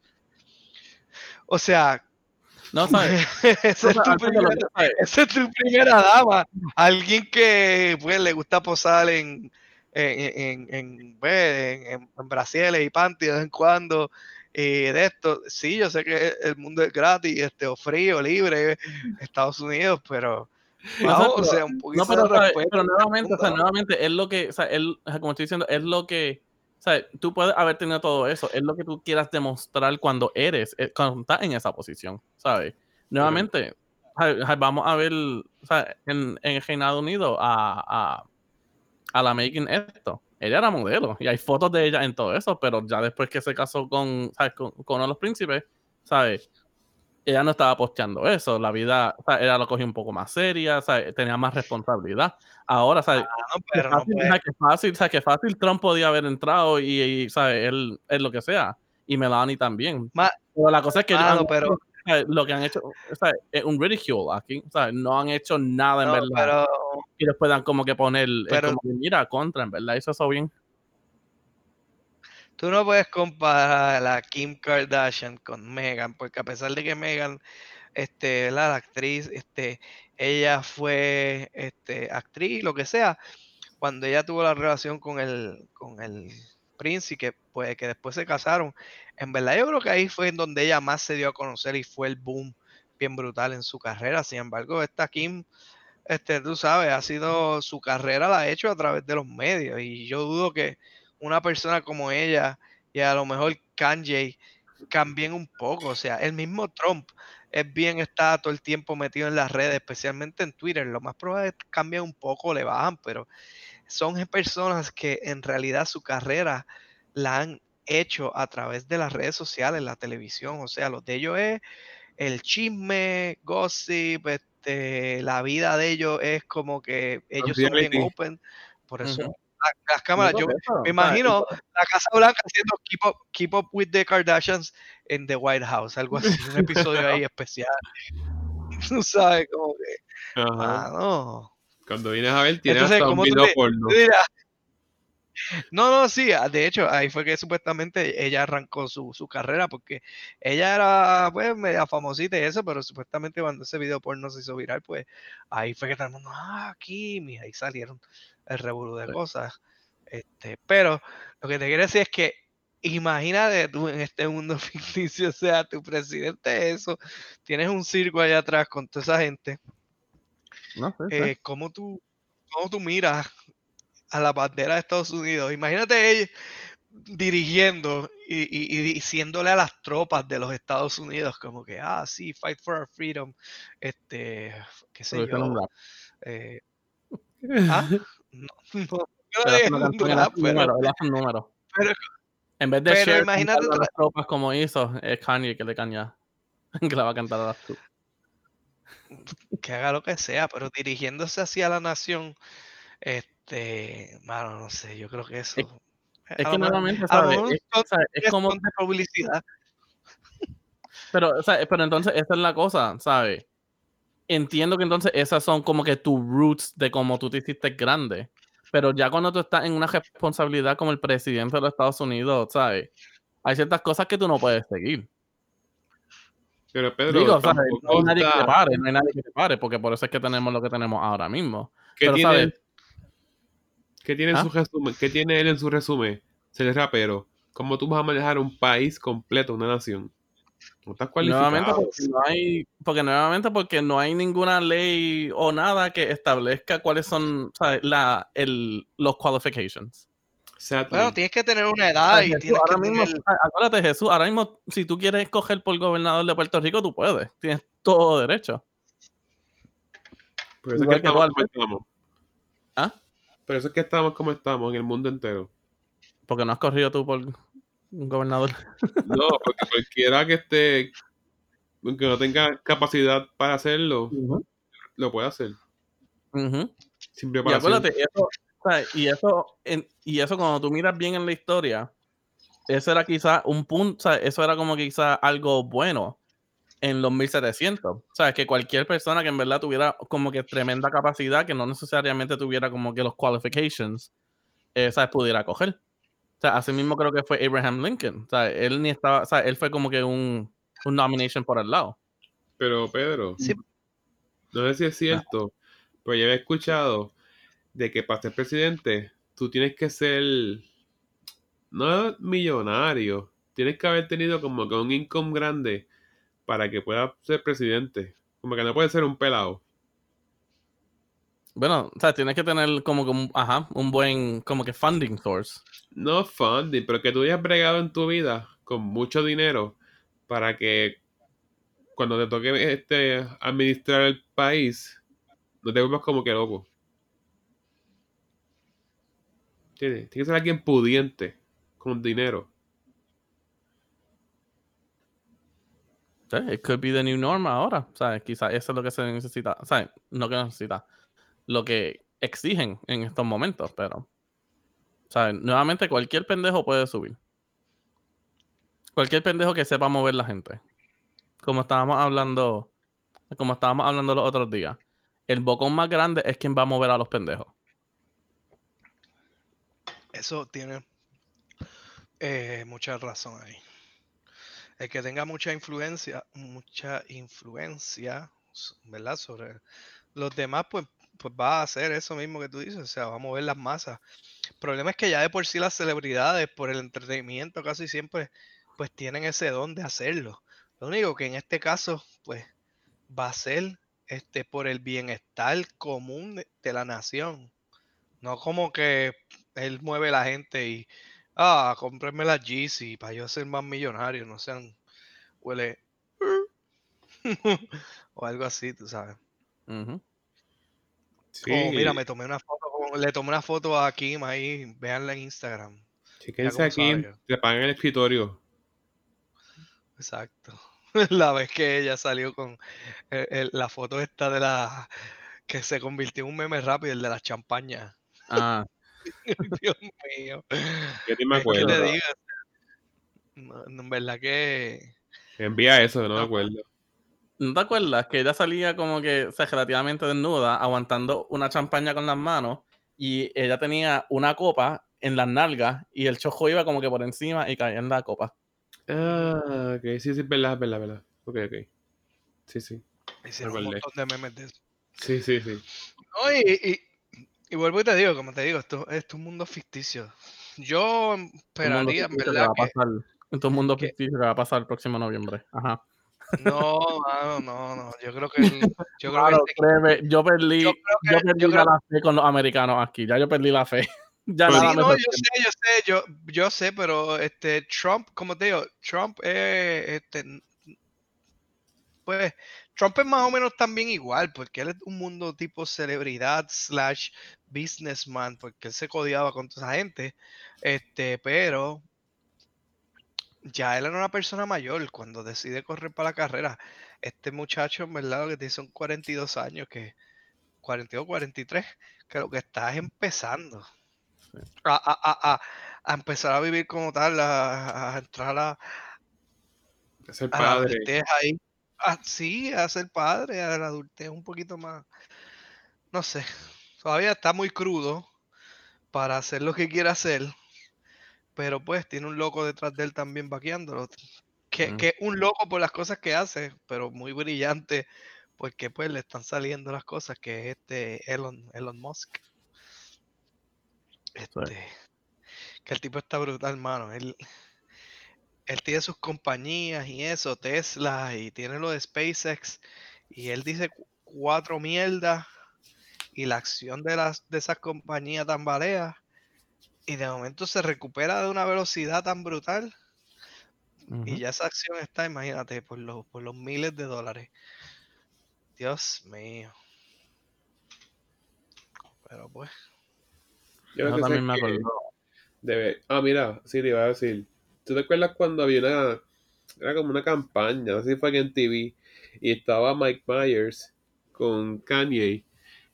S1: O sea,
S2: No, ¿sabes?
S1: esa es es tu primera dama. Alguien que pues le gusta posar en en, en, en, pues, en, en brasieles y panty de vez en cuando. Y de esto, sí, yo sé que el mundo es gratis, este, o frío, libre, Estados Unidos, pero
S2: No,
S1: Vamos,
S2: pero-
S1: o sea, un poquito
S2: No, pero,
S1: de
S2: pero nuevamente, o sea, nuevamente es lo que, o sea, él, como estoy diciendo, es lo que, o sea, tú puedes haber tenido todo eso, es lo que tú quieras demostrar cuando eres, eh, cuando estás en esa posición, ¿sabes? Nuevamente, sea, vamos a ver, sea, en, en Reino Unido a, a, a la Making esto. Ella era modelo y hay fotos de ella en todo eso, pero ya después que se casó con, ¿sabes? con, con uno de los príncipes, ¿sabes? Ella no estaba posteando eso, la vida, o sea, ella lo cogió un poco más seria, o sea, tenía más responsabilidad. Ahora, ¿sabes?
S1: Ah, no, pero no
S2: fácil, o sea, que fácil, o sea, que fácil Trump podía haber entrado y, y, ¿sabes? Él, él lo que sea, y Melanie también.
S1: Ma-
S2: pero la cosa es que
S1: Mano,
S2: han-
S1: pero-
S2: o sea, lo que han hecho, o sea, es un ridicule aquí, o sea, no han hecho nada en
S1: No,
S2: verdad.
S1: pero
S2: Y les puedan como que poner,
S1: Pero-
S2: como mira, contra, en verdad, hizo eso bien.
S1: Tú no puedes comparar a Kim Kardashian con Megan, porque a pesar de que Megan, este, la actriz, este, ella fue este, actriz, lo que sea, cuando ella tuvo la relación con el, con el príncipe, pues que después se casaron, en verdad yo creo que ahí fue en donde ella más se dio a conocer y fue el boom bien brutal en su carrera. Sin embargo, esta Kim, este, tú sabes, ha sido su carrera la ha hecho a través de los medios y yo dudo que una persona como ella y a lo mejor Kanye cambien un poco. O sea, el mismo Trump es bien, está todo el tiempo metido en las redes, especialmente en Twitter. Lo más probable es que cambien un poco, le bajan, pero son personas que en realidad su carrera la han hecho a través de las redes sociales, la televisión. O sea, lo de ellos es el chisme, gossip, este, la vida de ellos es como que ellos son bien open. Por eso las cámaras, yo
S2: eso,
S1: me imagino la Casa Blanca haciendo keep up, keep up with the Kardashians en The White House, algo así, un episodio ahí especial. Tú sabes, como que,
S3: Ajá.
S1: ah, no.
S3: Cuando vienes a ver, tienes
S1: Entonces,
S3: hasta un
S1: ¿cómo tú
S3: video
S1: te-
S3: porno.
S1: Dirás, No, no, sí, ah, de hecho, ahí fue que supuestamente ella arrancó su, su carrera, porque ella era, pues, media famosita y eso, pero supuestamente cuando ese video porno se hizo viral, pues, ahí fue que todo el mundo, ah, aquí, mira, ahí salieron el revolú de cosas. Este, pero lo que te quiero decir es que imagínate tú en este mundo ficticio, o sea, tu presidente es eso, tienes un circo allá atrás con toda esa gente,
S2: No sé, sí.
S1: eh, ¿cómo, tú, ¿cómo tú miras a la bandera de Estados Unidos? Imagínate ella dirigiendo y, y- y diciéndole a las tropas de los Estados Unidos como que, ah, sí, fight for our freedom, este, qué sé
S2: Pero
S1: yo. eh, ¿ah? No, no,
S2: Él
S1: no
S2: hace
S1: un pero-
S2: número, él hace un número.
S1: pero-
S2: En vez de
S1: pero
S2: Cher
S1: imagínate
S2: las tropas como hizo, es Kanye que le caña. que la va a cantar a las tropas.
S1: que haga lo que sea, pero dirigiéndose hacia la nación, este, mano, no sé, yo creo que eso.
S2: Es
S1: a
S2: que nuevamente, ¿sabes? Es, ¿sabes? es como
S1: de publicidad.
S2: Pero, o sea, pero entonces esa es la cosa, ¿sabes? Entiendo que entonces esas son como que tus roots de cómo tú te hiciste grande. Pero ya cuando tú estás en una responsabilidad como el presidente de los Estados Unidos, ¿sabes? Hay ciertas cosas que tú no puedes seguir.
S3: Pero Pedro,
S2: Digo, ¿sabes? No hay nadie que te pare, no hay nadie que te pare, porque por eso es que tenemos lo que tenemos ahora mismo.
S3: ¿Qué
S2: pero,
S3: tiene,
S2: ¿sabes?
S3: ¿qué tiene en
S2: ¿Ah?
S3: su resumen? ¿Qué tiene él en su resumen? Ser rapero. ¿Cómo tú vas a manejar un país completo, una nación? No estás
S2: Nuevamente
S3: cualificado.
S2: porque no hay, porque nuevamente porque no hay ninguna ley o nada que establezca cuáles son ¿sabes? La, el, los qualifications.
S1: Bueno, tienes que tener una edad
S2: Ay,
S1: y
S2: Jesús,
S1: tienes que
S2: ahora mismo,
S1: tener.
S2: acuérdate, Jesús, ahora mismo, si tú quieres escoger por gobernador de Puerto Rico, tú puedes. Tienes todo derecho.
S3: Por eso es que estamos como estamos.
S2: ¿Ah?
S3: Por eso es que estamos como estamos en el mundo entero.
S2: Porque no has corrido tú por gobernador.
S3: No, porque cualquiera que esté, que no tenga capacidad para hacerlo, lo puede hacer.
S2: Ujú.
S3: Sin
S2: Y acuérdate, eso, y eso, en- y eso cuando tú miras bien en la historia, eso era quizá un punto, ¿sabes? eso era como quizá algo bueno en los 1700. ¿Sabes? Que cualquier persona que en verdad tuviera como que tremenda capacidad, que no necesariamente tuviera como que los qualifications, eh, ¿sabes? Pudiera coger. O sea, así mismo creo que fue Abraham Lincoln. O sea, él ni estaba, o sea, él fue como que un, un nomination por el lado.
S3: Pero Pedro,
S1: Sí.
S3: no sé si es cierto, pero yo había escuchado de que para ser presidente tú tienes que ser no millonario, tienes que haber tenido como que un income grande para que puedas ser presidente. Como que no puedes ser un pelado.
S2: Bueno, o sea, tienes que tener como que un, ajá, un buen, como que funding source.
S3: No funding, pero que tú hayas bregado en tu vida con mucho dinero para que cuando te toque este administrar el país, no te vuelvas como que loco. ¿Entiendes? Tiene que ser alguien pudiente, con dinero.
S2: Sí, it could be the new norm ahora. O sea, quizás eso es lo que se necesita. O sea, no que necesita. Lo que exigen en estos momentos, pero. O nuevamente cualquier pendejo puede subir. Cualquier pendejo que sepa mover la gente. Como estábamos hablando. Como estábamos hablando los otros días. El bocón más grande es quien va a mover a los pendejos.
S1: Eso tiene eh, mucha razón ahí. El que tenga mucha influencia, mucha influencia, ¿verdad? Sobre los demás, pues, pues va a hacer eso mismo que tú dices, o sea, va a mover las masas. El problema es que ya de por sí las celebridades, por el entretenimiento, casi siempre, pues tienen ese don de hacerlo. Lo único que en este caso, pues, va a ser este, por el bienestar común de, la nación. No como que él mueve la gente y, ah, cómprenme la Yeezy para yo ser más millonario, no sean, huele, o algo así, tú sabes.
S3: Sí,
S1: Oh, mira, me tomé una foto, le tomé una foto a Kim ahí, véanla en Instagram. Cómo
S3: aquí,
S1: sabe.
S3: te pagan el escritorio.
S1: Exacto. La vez que ella salió con el- el- la foto esta de la que se convirtió en un meme rápido, el de las champañas.
S2: Ah,
S1: Dios mío.
S3: Yo ni me
S1: Es que te
S3: acuerdo.
S1: digo, no, en verdad que
S3: Envía eso, no me
S1: No.
S3: acuerdo.
S2: ¿No te acuerdas que ella salía como que o sea, relativamente desnuda, aguantando una champaña con las manos y ella tenía una copa en las nalgas y el chojo iba como que por encima y caía en la copa?
S3: Ah, ok, sí, sí, es verdad, es verdad, es verdad. Ok, ok. Sí, sí.
S1: hicieron un montón de memes de eso.
S3: Sí, sí, sí.
S1: No, y, y- y vuelvo y te digo, como te digo, esto, esto es un mundo ficticio. Yo esperaría, en
S2: que
S1: verdad,
S2: va a
S1: que...
S2: pasar. Todo el mundo
S1: que-
S2: ficticio que va a pasar el próximo noviembre. Ajá.
S1: No, mano, no, no. Yo creo que... el- yo creo que
S2: Claro,
S1: este-
S2: créeme, yo perdí,
S1: Yo que-
S2: perdí
S1: yo
S2: ya
S1: creo-
S2: la fe con los americanos aquí. Ya yo perdí la fe. ya
S3: Pues
S2: nada
S1: Sí,
S2: me
S1: no, yo sé, yo sé, yo, yo sé, pero este Trump, como te digo, Trump es este pues Trump es más o menos también igual, porque él es un mundo tipo celebridad slash businessman, porque él se codiaba con toda esa gente, este, pero ya él era una persona mayor cuando decide correr para la carrera. Este muchacho, en verdad, lo que tiene son 42 años, que 42, 43, que lo que está es empezando
S2: Sí.
S1: a, a- a- a- a empezar a vivir como tal, a, a entrar a,
S3: Es el
S1: a la
S3: padre.
S1: adultez ahí. Ah, sí, a ser padre, a la adultez un poquito más. No sé. Todavía está muy crudo para hacer lo que quiere hacer. Pero pues tiene un loco detrás de él también vaqueándolo. Que,
S2: Mm.
S1: que es un loco por las cosas que hace, pero muy brillante porque pues le están saliendo las cosas, que es este Elon, Elon Musk. Este, que el tipo está brutal, mano. Él, él tiene sus compañías y eso, Tesla, y tiene lo de SpaceX, y él dice cu- cuatro mierdas, y la acción de, las, de esas compañías tambalea, y de momento se recupera de una velocidad tan brutal, y ya esa acción está, imagínate, por los, por los miles de dólares. Dios mío. Pero pues,
S3: Yo
S2: también me acordó.
S3: debe- Ah, mira, sí, te iba a decir. ¿Tú te acuerdas cuando había una... Era como una campaña, no sé si fue aquí en TV, y estaba Mike Myers con Kanye,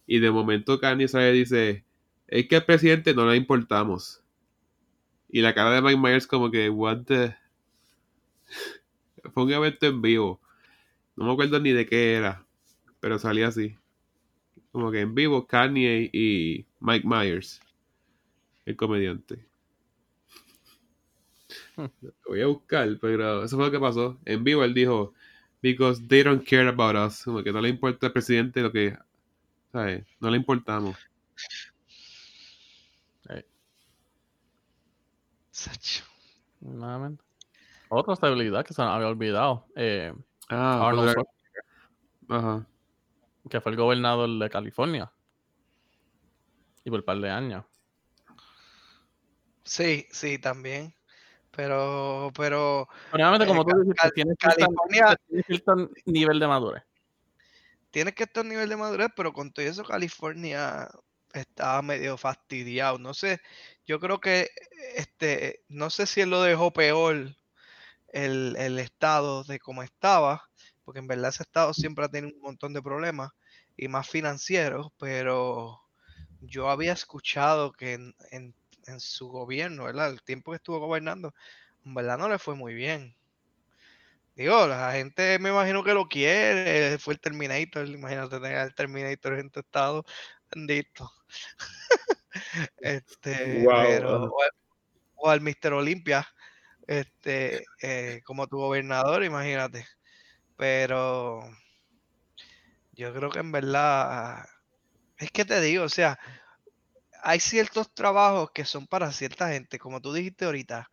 S3: y de momento Kanye sale y dice, es que al presidente no le importamos. Y la cara de Mike Myers como que, what the... Fue un evento en vivo. No me acuerdo ni de qué era, pero salía así. Como que en vivo Kanye y Mike Myers, el comediante.
S2: Hmm.
S3: Lo voy a buscar, pero eso fue lo que pasó. En vivo él dijo, because they don't care about us. Como que no le importa al presidente lo que, ¿sabes? No le importamos.
S1: Sacho.
S2: Nuevamente. Otra celebridad que se nos había olvidado. eh,
S3: Ah,
S2: Arnold Schwarzenegger,
S3: Ajá.
S2: que fue el gobernador de California. Y por un par de años.
S1: Sí, sí, también. Pero, pero
S2: Obviamente,
S1: Eh,
S2: como tú
S1: Ca-
S2: dijiste,
S1: Cal-
S2: tienes
S1: California-
S2: cierto nivel de madurez.
S1: tienes que estar a nivel de madurez, pero con todo eso California estaba medio fastidiado. No sé, yo creo que este, no sé si él lo dejó peor el, el estado de cómo estaba, porque en verdad ese estado siempre ha tenido un montón de problemas y más financieros, pero yo había escuchado que en, en- su gobierno, ¿verdad? El tiempo que estuvo gobernando, en verdad no le fue muy bien. Digo, la gente me imagino que lo quiere, fue el Terminator, imagínate tener al Terminator en tu estado, bendito. este,
S3: Wow,
S1: pero,
S3: ajá.
S1: o, al- o al Mr. Olympia, este, eh, como tu gobernador, imagínate. Pero yo creo que en verdad, es que te digo, o sea, hay ciertos trabajos que son para cierta gente, como tú dijiste ahorita,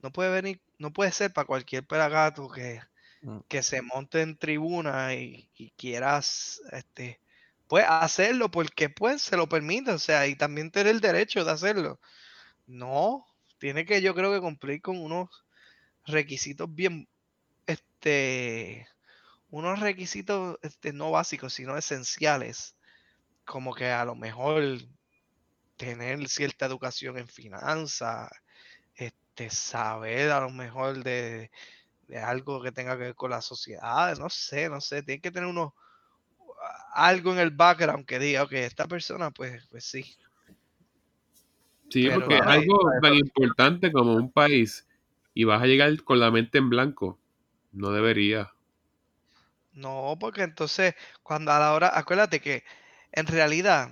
S1: no puede venir, no puede ser para cualquier pelagato que,
S2: Mm.
S1: que se monte en tribuna y, y quieras, este, pues hacerlo porque pues se lo permite, o sea, y también tener el derecho de hacerlo. No, tiene que yo creo que cumplir con unos requisitos bien, este, unos requisitos, este, no básicos, sino esenciales, como que a lo mejor tener cierta educación en finanzas, este, saber a lo mejor de, de algo que tenga que ver con la sociedad, no sé, no sé, tiene que tener uno algo en el background que diga, ok, esta persona, pues, pues sí.
S3: Sí,
S1: Pero
S3: porque algo tan importante como un país y vas a llegar con la mente en blanco. No debería.
S1: No, porque entonces, cuando a la hora, acuérdate que en realidad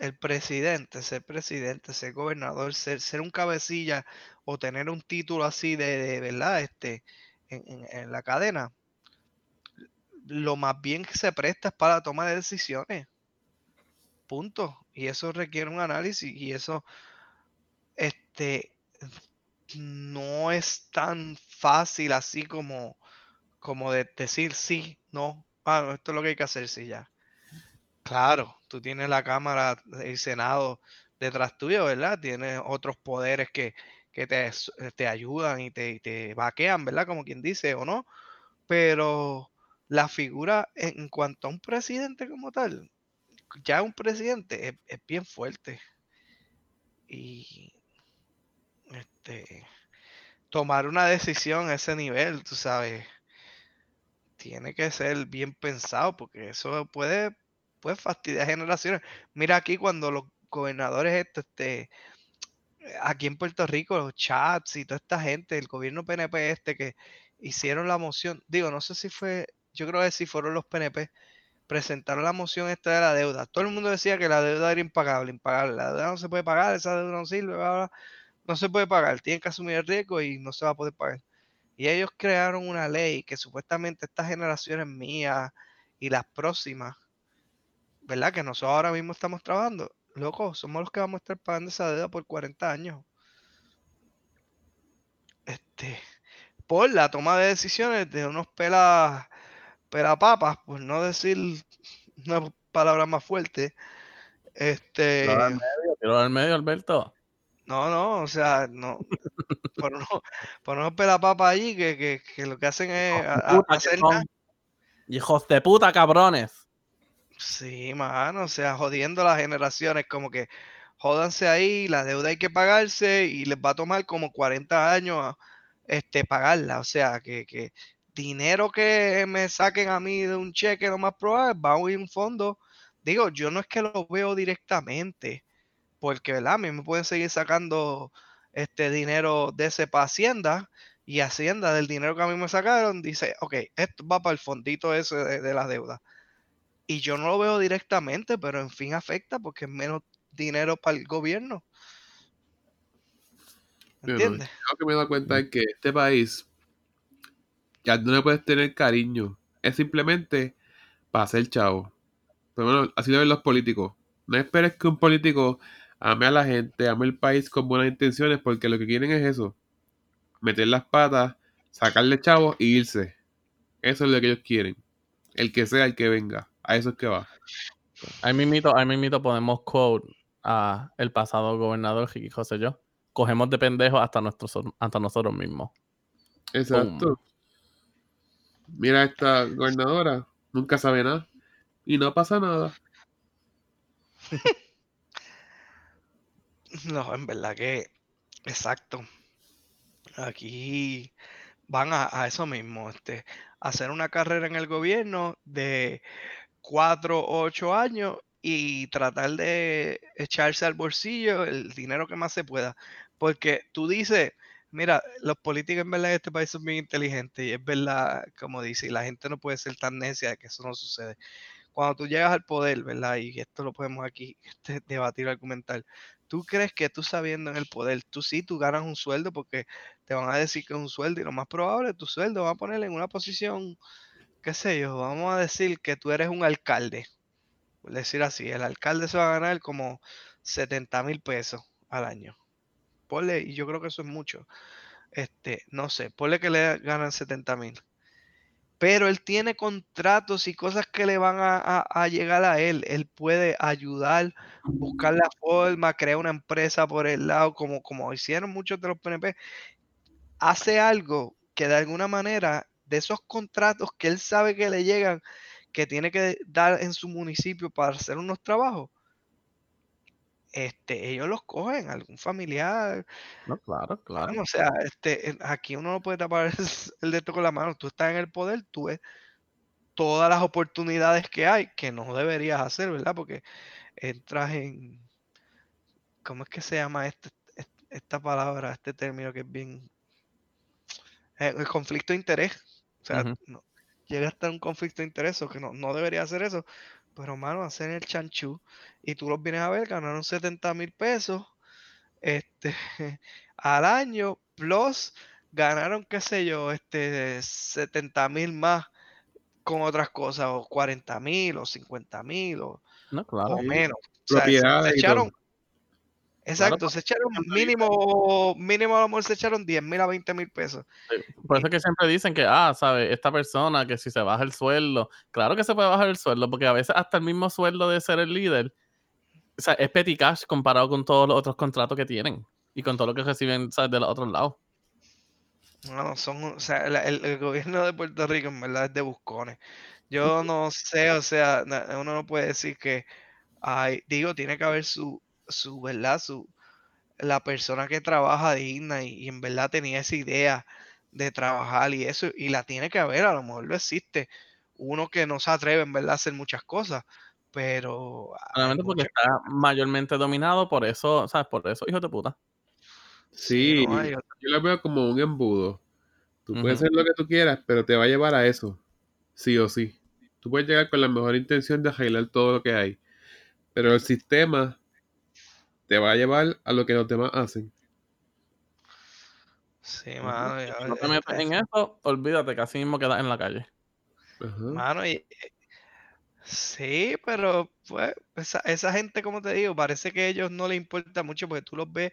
S1: el presidente, ser presidente, ser gobernador, ser, ser un cabecilla o tener un título así de, de verdad, este, en, en- en la cadena, lo más bien que se presta es para la toma de decisiones. Punto. Y eso requiere un análisis y eso, este, no es tan fácil así como, como de decir sí, no, ah, esto es lo que hay que hacer, sí, ya. Claro, tú tienes la Cámara, el Senado detrás tuyo, ¿verdad? Tienes otros poderes que, que te, te ayudan y te, te vaquean, ¿verdad? Como quien dice, o no. Pero la figura en, cuanto a un presidente como tal, ya un presidente es, es bien fuerte. Y este tomar una decisión a ese nivel, tú sabes, tiene que ser bien pensado porque eso puede, puede fastidiar generaciones. Mira aquí cuando los gobernadores este, aquí en Puerto Rico, los chats y toda esta gente, el gobierno PNP este que hicieron la moción, digo, no sé si fue, yo creo que sí fueron los PNP, presentaron la moción esta de la deuda. Todo el mundo decía que la deuda era impagable, impagable, la deuda no se puede pagar, esa deuda no sirve, no se puede pagar, tienen que asumir el riesgo y no se va a poder pagar. Y ellos crearon una ley que supuestamente estas generaciones mías y las próximas, ¿verdad? Que nosotros ahora mismo estamos trabajando, loco, somos los que vamos a estar pagando esa deuda por 40 años. Este, por la toma de decisiones de unos pelas, pelapapas, por no decir una palabra más fuerte. Este,
S2: al medio, tíralo al medio, Alberto.
S1: no, no, o sea, no, por unos, por unos pelapapas allí que, que, que lo que hacen es a- a- hacer nada.
S2: Hijos de puta, cabrones.
S1: Sí, mano, o sea, jodiendo las generaciones, como que jódanse ahí, la deuda hay que pagarse y les va a tomar como 40 años este, pagarla. O sea, que, que dinero que me saquen a mí de un cheque, lo más probable, va a un fondo. Digo, yo no es que lo veo directamente, porque, ¿verdad? A mí me pueden seguir sacando este dinero de ese para Hacienda y Hacienda del dinero que a mí me sacaron dice, ok, esto va para el fondito ese de, de las deudas. Y yo no lo veo directamente, pero en fin afecta porque es menos dinero para el gobierno. ¿Entiendes?
S3: Lo que me he dado cuenta es que este país ya no le puedes tener cariño. Es simplemente para ser chavo. Pero bueno, así lo ven los políticos. No esperes que un político ame a la gente, ame el país con buenas intenciones, porque lo que quieren es eso. Meter las patas, sacarle chavos y irse. Eso es lo que ellos quieren. El que sea, el que venga. A eso es que va.
S2: Ahí mismito, ahí mismito podemos quote a el pasado gobernador José yo. Cogemos de pendejos hasta, nuestros, hasta nosotros mismos.
S3: Exacto. Mira, esta gobernadora nunca sabe nada. Y no pasa nada.
S1: No, en verdad que, exacto. Aquí van a, eso mismo, este, hacer una carrera en el gobierno de cuatro o ocho años y tratar de echarse al bolsillo el dinero que más se pueda. Porque tú dices, mira, los políticos en verdad en este país son bien inteligentes y es verdad, como dice, y la gente no puede ser tan necia de que eso no sucede. Cuando tú llegas al poder, ¿verdad? Y esto lo podemos aquí debatir, argumentar. Tú crees que tú sabiendo en el poder, tú sí, tú ganas un sueldo porque te van a decir que es un sueldo y lo más probable, tu sueldo va a poner en una posición, qué sé yo, vamos a decir que tú eres un alcalde. Por decir así, el alcalde se va a ganar como 70 mil pesos al año. Y yo creo que eso es mucho. Este, no sé, ponle que le ganan 70 mil. Pero él tiene contratos y cosas que le van a, a- a llegar a él. Él puede ayudar, buscar la forma, crear una empresa por el lado, como, como hicieron muchos de los PNP. Hace algo que de alguna manera, de esos contratos que él sabe que le llegan, que tiene que dar en su municipio para hacer unos trabajos, este, ellos los cogen, algún familiar,
S2: No, claro, claro.
S1: Bueno, o sea, este, aquí uno no puede tapar el, dedo con la mano. Tú estás en el poder, tú ves todas las oportunidades que hay que no deberías hacer, ¿verdad? Porque entras en, ¿cómo es que se llama este, est- esta palabra, este término que es bien, eh, el conflicto de interés. O sea,
S2: Ujú.
S1: no, llega a estar un conflicto de interés, o que no, no debería hacer eso. Pero, mano, hacen el chanchú y tú los vienes a ver, ganaron 70 mil pesos este, al año, plus ganaron, qué sé yo, este, 70 mil más con otras cosas, o 40 mil, o 50 mil, o,
S2: No, claro.
S1: o menos. O sea, se- echaron, exacto, se echaron mínimo, mínimo a lo mejor se echaron 10 mil a 20 mil pesos.
S2: Por eso es que siempre dicen que, ah, ¿sabes? Esta persona que si se baja el sueldo, claro que se puede bajar el sueldo, porque a veces hasta el mismo sueldo de ser el líder, o sea, es petty cash comparado con todos los otros contratos que tienen y con todo lo que reciben, ¿sabes? De los otros lados.
S1: No, son, o sea, el, el gobierno de Puerto Rico en verdad es de buscones. Yo no sé, o sea, uno no puede decir que, ay, digo, tiene que haber su, su, ¿verdad? Su, la persona que trabaja digna y, y en verdad tenía esa idea de trabajar y eso, y la tiene que haber, a lo mejor lo existe. Uno que no se atreve en verdad a hacer muchas cosas, pero hay
S2: Solamente porque
S1: muchas
S2: está mayormente dominado por eso, ¿sabes? Por eso, hijos de puta.
S3: Sí,
S1: no hay otra.
S3: yo lo veo como un embudo. Tú puedes hacer lo que tú quieras, pero te va a llevar a eso. Sí o sí. Tú puedes llegar con la mejor intención de arreglar todo lo que hay. Pero el sistema te va a llevar a lo que los demás hacen.
S1: Sí, mano, ya-
S2: si no te
S1: es-
S2: metes en eso, olvídate que así mismo quedas en la calle.
S3: Ajá.
S1: Mano, y, sí, pero pues esa, esa gente, como te digo, parece que a ellos no les importa mucho porque tú los ves.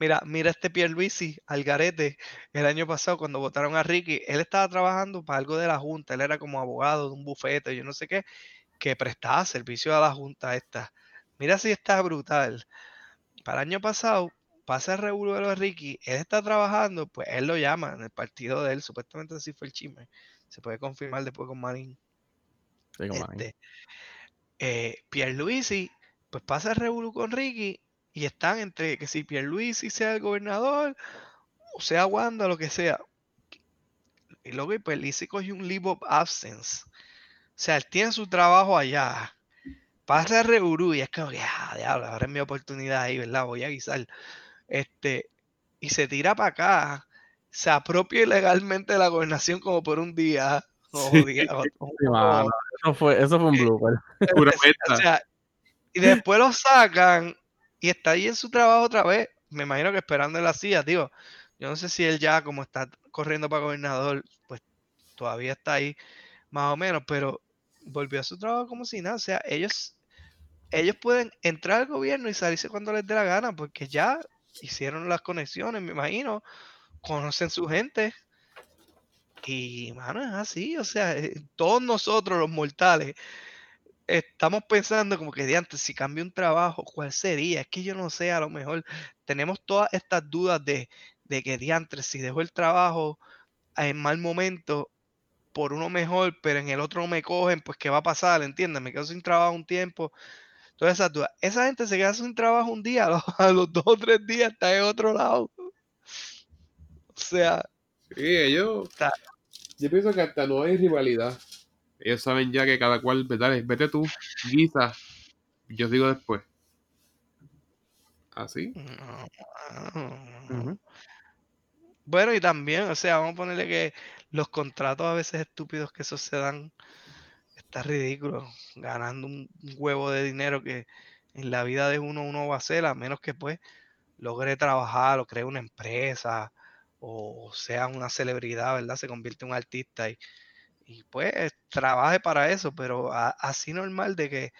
S1: Mira, mira este Pierluisi, Algarete, el año pasado cuando votaron a Ricky, él estaba trabajando para algo de la Junta, él era como abogado de un bufete, yo no sé qué, que prestaba servicio a la Junta esta. Mira si está brutal. Para el año pasado, pasa el revuelo de los Ricky, él está trabajando, pues él lo llama en el partido de él, supuestamente así fue el chisme. Se puede confirmar después con Marín.
S2: Sí, ahí.
S1: Este, eh, Pierluisi, pues pasa el revuelo con Ricky y están entre que si Pierluisi sea el gobernador o sea Wanda, lo que sea. Y luego Pierluisi cogió un leave of absence. O sea, él tiene su trabajo allá. Pasa revuelo y es como que, ah, diablo, ahora es mi oportunidad ahí, ¿verdad? Voy a guisar. Este, y se tira para acá. Se apropia ilegalmente de la gobernación como por un día. O
S3: Sí.
S1: día- o- o-
S2: Sí, mano, Eso fue, eso fue un
S1: Eh,
S2: blooper.
S1: O sea, y después lo sacan y está ahí en su trabajo otra vez. Me imagino que esperando en la silla, digo. Yo no sé si él ya, como está corriendo para gobernador, pues todavía está ahí, más o menos, pero volvió a su trabajo como si nada. O sea, ellos, ellos pueden entrar al gobierno y salirse cuando les dé la gana, porque ya hicieron las conexiones, me imagino, conocen su gente. Y, mano, es así, o sea, eh, todos nosotros los mortales estamos pensando como que de si cambio un trabajo, ¿cuál sería? Es que yo no sé, a lo mejor tenemos todas estas dudas de, de que diantres, si dejo el trabajo en mal momento por uno mejor, pero en el otro no me cogen, pues ¿qué va a pasar? ¿Entiendes? Me quedo sin trabajo un tiempo. Todas esas dudas. Esa gente se queda sin trabajo un día, a los, a los dos o tres días está en otro lado. O sea,
S3: Sí, ellos.
S1: Está-
S3: Yo pienso que hasta no hay rivalidad. Ellos saben ya que cada cual, dale, vete tú, guisa. Yo sigo después. ¿Así?
S1: no. Bueno, y también, o sea, vamos a ponerle que los contratos a veces estúpidos que esos se dan, está ridículo, ganando un huevo de dinero que en la vida de uno uno va a hacer, a menos que pues logre trabajar o cree una empresa o sea una celebridad, ¿verdad? Se convierte en un artista y, y pues trabaje para eso, pero así normal de que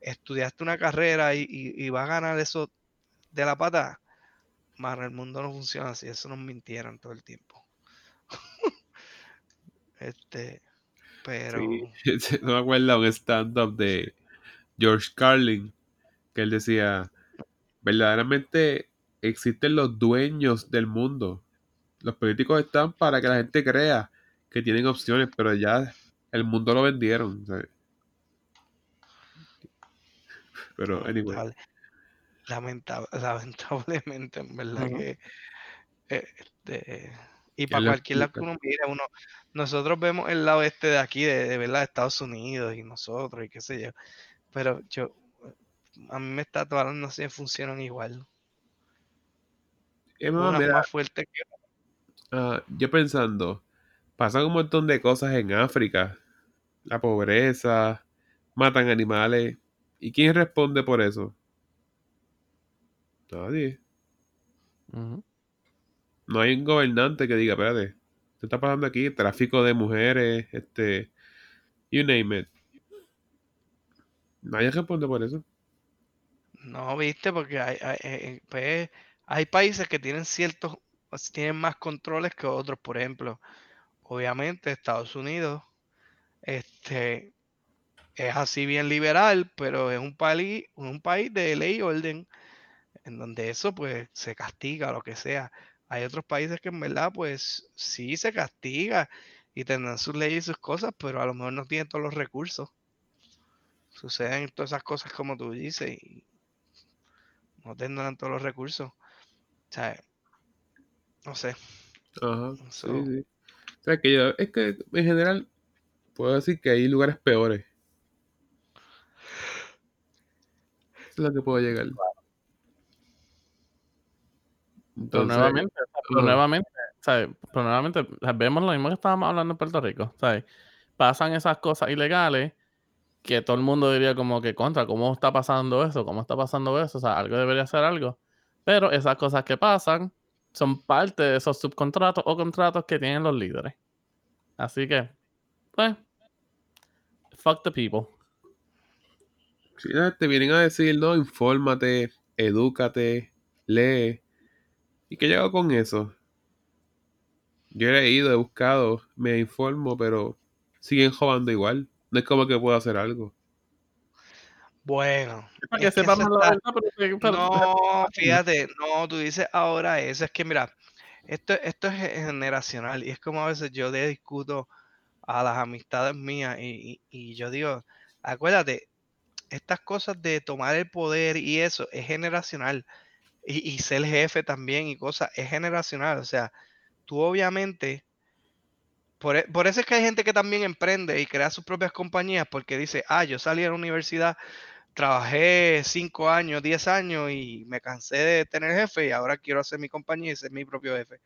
S1: estudiaste una carrera y, y, y vas a ganar eso de la pata, Mano, el mundo no funciona así, eso nos mintieron todo el tiempo. este, pero
S3: Sí, no me acuerdo un stand-up de George Carlin que él decía, verdaderamente existen los dueños del mundo. Los políticos están para que la gente crea que tienen opciones, pero ya el mundo lo vendieron. ¿sabes? Pero, anyway.
S1: lamentable- lamentable- lamentablemente, en verdad que eh, este, y
S3: ¿Quién
S1: para cualquier lado que uno mire, uno, nosotros vemos el lado este de aquí, de, de verdad, de Estados Unidos y nosotros y qué sé yo, pero yo, a mí me está todas no sé, funcionan igual.
S3: Es más, mira,
S1: fuertes que
S3: ah, yo pensando, pasan un montón de cosas en África. La pobreza, matan animales. ¿Y quién responde por eso? Nadie.
S2: Ujú.
S3: No hay un gobernante que diga, espérate, ¿qué está pasando aquí? Tráfico de mujeres, este, you name it. Nadie responde por eso.
S1: No, viste, porque hay, hay, eh, pues, hay países que tienen ciertos, tienen más controles que otros, por ejemplo. Obviamente Estados Unidos, este, es así bien liberal, pero es un país, un país de ley y orden, en donde eso pues se castiga, lo que sea. Hay otros países que en verdad pues sí se castiga y tendrán sus leyes y sus cosas, pero a lo mejor no tienen todos los recursos. Suceden todas esas cosas como tú dices y no tendrán todos los recursos. O sea, no sé.
S3: Ajá, sí,
S1: So-
S3: sí. O sea, que yo, es que en general puedo decir que hay lugares peores. Es lo que puedo llegar.
S2: Pero nuevamente, pero nuevamente, ¿sabes? Pero nuevamente, vemos lo mismo que estábamos hablando en Puerto Rico, ¿sabes? Pasan esas cosas ilegales que todo el mundo diría como que contra, ¿cómo está pasando eso? ¿Cómo está pasando eso? O sea, algo debería hacer algo. Pero esas cosas que pasan son parte de esos subcontratos o contratos que tienen los líderes. Así que, pues, fuck the people.
S3: Ya te vienen a decir, no, infórmate, edúcate, lee. ¿Y qué llego con eso? Yo he leído, he buscado, me informo, pero siguen jugando igual. No es como que puedo hacer algo.
S1: Bueno,
S2: Es para que
S1: es que
S2: la verdad, pero,
S1: No, fíjate, no, tú dices ahora eso, es que mira, esto, esto es ge- generacional y es como a veces yo le discuto a las amistades mías y, y- y yo digo, acuérdate, estas cosas de tomar el poder y eso es generacional y, ser jefe también y cosas, es generacional, o sea, tú obviamente, por, e- por eso es que hay gente que también emprende y crea sus propias compañías porque dice, ah, yo salí a la universidad trabajé 5 años, 10 años y me cansé de tener jefe y ahora quiero hacer mi compañía y ser mi propio jefe.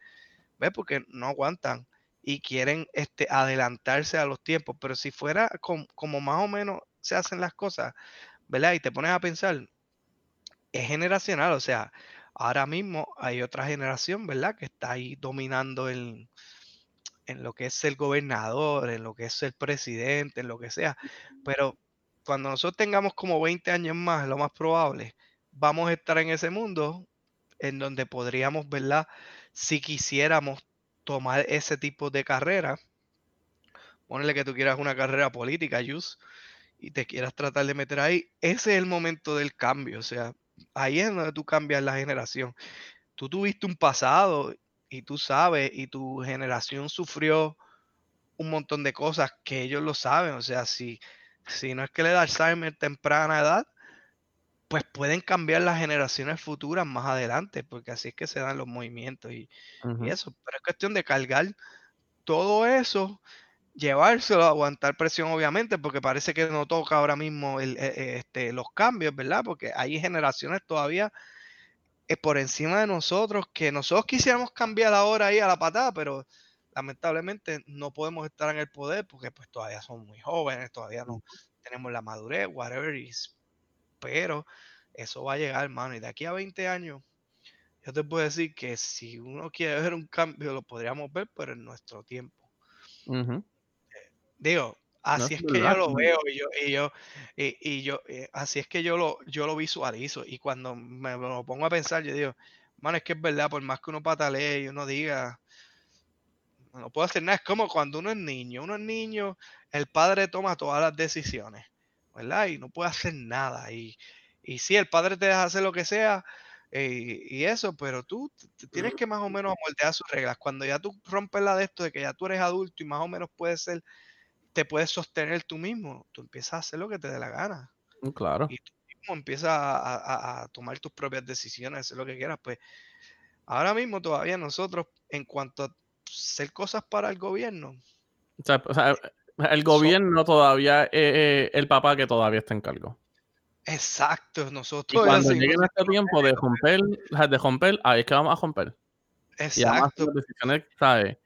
S1: ¿Ves? Porque no aguantan y quieren este, adelantarse a los tiempos. Pero si fuera com- como más o menos se hacen las cosas, ¿verdad? Y te pones a pensar, es generacional, o sea, ahora mismo hay otra generación, ¿verdad? Que está ahí dominando el, en lo que es el gobernador, en lo que es el presidente, en lo que sea. Pero cuando nosotros tengamos como 20 años más, lo más probable, vamos a estar en ese mundo en donde podríamos, ¿verdad? Si quisiéramos tomar ese tipo de carrera, ponle que tú quieras una carrera política, Yus, y te quieras tratar de meter ahí, ese es el momento del cambio. O sea, ahí es donde tú cambias la generación. Tú tuviste un pasado y tú sabes, y tu generación sufrió un montón de cosas que ellos lo saben. O sea, si, si no es que le da Alzheimer temprana edad, pues pueden cambiar las generaciones futuras más adelante, porque así es que se dan los movimientos y, y eso. Pero es cuestión de cargar todo eso, llevárselo, aguantar presión, obviamente, porque parece que no toca ahora mismo el, eh, eh, este, los cambios, ¿verdad? Porque hay generaciones todavía eh, por encima de nosotros que nosotros quisiéramos cambiar ahora ahí a la patada, pero lamentablemente no podemos estar en el poder porque pues todavía somos muy jóvenes, todavía no tenemos la madurez, whatever is. Pero eso va a llegar, hermano, y de aquí a 20 años, yo te puedo decir que si uno quiere ver un cambio, lo podríamos ver, pero en nuestro tiempo.
S2: Ujú.
S1: Digo, así
S2: es
S1: es que yo
S2: verdad,
S1: lo
S2: sí.
S1: veo y yo, y yo, y, y yo, eh, así es que yo lo, yo lo visualizo. Y cuando me lo pongo a pensar, yo digo, mano, es que es verdad, por más que uno patalee y uno diga, no puedo hacer nada. Es como cuando uno es niño. Uno es niño, el padre toma todas las decisiones, ¿verdad? Y no puede hacer nada. Y, y sí, el padre te deja hacer lo que sea eh, y eso, pero tú tienes que más o menos moldear sus reglas. Cuando ya tú rompes la de esto, de que ya tú eres adulto y más o menos puedes ser, te puedes sostener tú mismo, tú empiezas a hacer lo que te dé la gana
S2: Mm, Claro.
S1: y tú mismo empiezas a, a- a tomar tus propias decisiones, hacer lo que quieras, pues ahora mismo todavía nosotros, en cuanto a hacer cosas para el gobierno,
S2: O sea, o sea, el gobierno todavía, eh, eh, el papá que todavía está en cargo.
S1: exacto,
S2: Y
S1: nosotros
S2: cuando
S1: decimos,
S2: llegue nuestro tiempo de romper, de romper, ahí es que vamos a romper. Y vamos a hacer
S1: exacto,
S2: las decisiones, ¿sabes?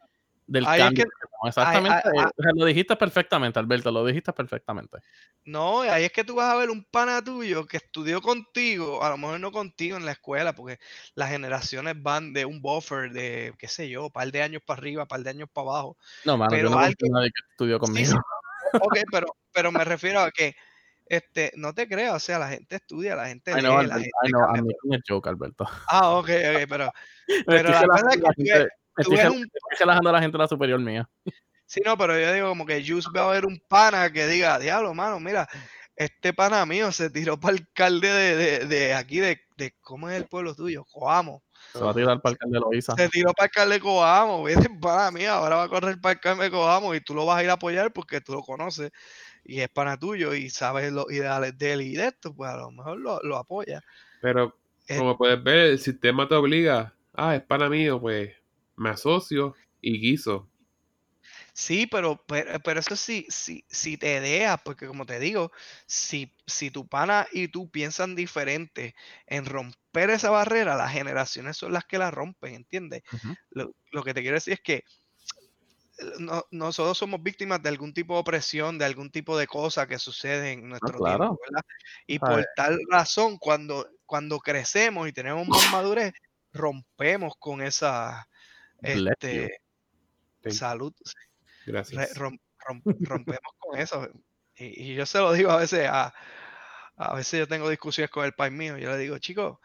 S2: Del
S1: Ahí es
S2: cambio.
S1: que-
S2: que queremos. Exactamente.
S1: ahí-
S2: o sea, lo dijiste perfectamente, Alberto, lo dijiste perfectamente.
S1: no, ahí es que tú vas a ver un pana tuyo que estudió contigo, a lo mejor no contigo en la escuela, porque las generaciones van de un buffer de, qué sé yo, par de años para arriba, par de años para abajo.
S2: No, mano,
S1: Pero
S2: yo no
S1: alguien-
S2: nadie que estudió
S1: Sí,
S2: conmigo.
S1: sí, ok, pero, pero me refiero a que, este, no te creas, o sea, la gente estudia, la gente lee,
S2: know,
S1: la
S2: Alberto,
S1: gente
S2: I know,
S1: cambia,
S2: I'm
S1: pero-
S2: making a joke, Alberto.
S1: Ah, ok, ok, pero, pero la es
S2: la gente-
S1: eres-
S2: estoy rel-
S1: un
S2: estoy relajando a la gente la superior mía.
S1: Sí, no, pero yo digo como que Juice va a ver un pana que diga, diablo, mano, mira, este pana mío se tiró para alcalde de, de, de aquí, de, de, ¿cómo es el pueblo tuyo? Coamo.
S2: Se va a tirar para el alcalde de Loíza.
S1: Se tiró para alcalde de Coamo, vete pana mío, ahora va a correr para alcalde de Coamo y tú lo vas a ir a apoyar porque tú lo conoces y es pana tuyo y sabes los ideales de él y de esto, pues a lo mejor lo, lo apoya.
S3: Pero
S1: Eh,
S3: como puedes ver, el sistema te obliga. Ah, es pana mío, pues me asocio y guiso.
S1: Sí, pero, pero, pero eso sí, sí, si te dejas, porque como te digo, si, si tu pana y tú piensan diferente en romper esa barrera, las generaciones son las que la rompen, ¿entiendes? Lo, lo que te quiero decir es que eh, no- nosotros somos víctimas de algún tipo de opresión, de algún tipo de cosa que sucede en nuestro
S2: claro.
S1: tiempo, ¿verdad? Y por tal razón, cuando, cuando crecemos y tenemos más madurez, rompemos con esa. Este, salud, re-
S3: Gracias.
S1: rom- rom- rompemos con eso. Y, y yo se lo digo a veces a, a veces yo tengo discusiones con el país mío. Yo le digo, chicos,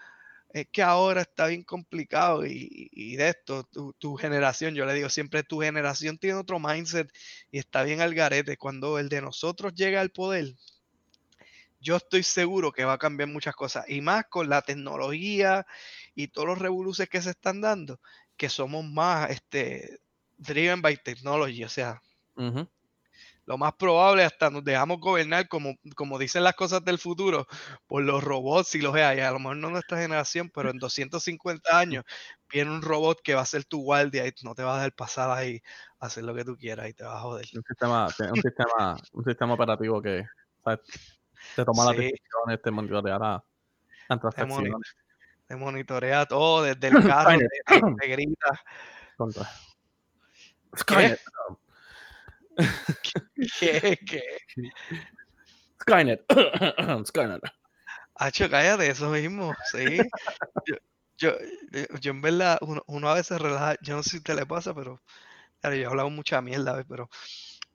S1: es que ahora está bien complicado y, y de esto, tu, tu generación, yo le digo siempre, tu generación tiene otro mindset y está bien al garete. Cuando el de nosotros llega al poder, yo estoy seguro que va a cambiar muchas cosas. Y más con la tecnología y todos los revoluciones que se están dando, que somos más este, driven by technology. O sea, lo más probable hasta nos dejamos gobernar, como, como dicen las cosas del futuro, por los robots y los AI. A lo mejor no nuestra generación, pero en 250 años viene un robot que va a ser tu guardia y no te va a dejar pasar ahí a hacer lo que tú quieras y te va a joder.
S2: Un sistema, un sistema, un sistema operativo que te toma las
S1: Sí.
S2: decisiones, te monitorea la- las transacciones.
S1: Te monitorea todo desde el carro, te, grita.
S2: Contra. Skynet.
S1: ¿Qué? ¿Qué?
S2: Skynet. Skynet.
S1: Hacho, cállate, eso mismo, sí. Yo, yo, yo- en verdad, uno, uno a veces relaja, yo no sé si te le pasa, pero claro, yo he hablado mucha mierda, ¿ves? pero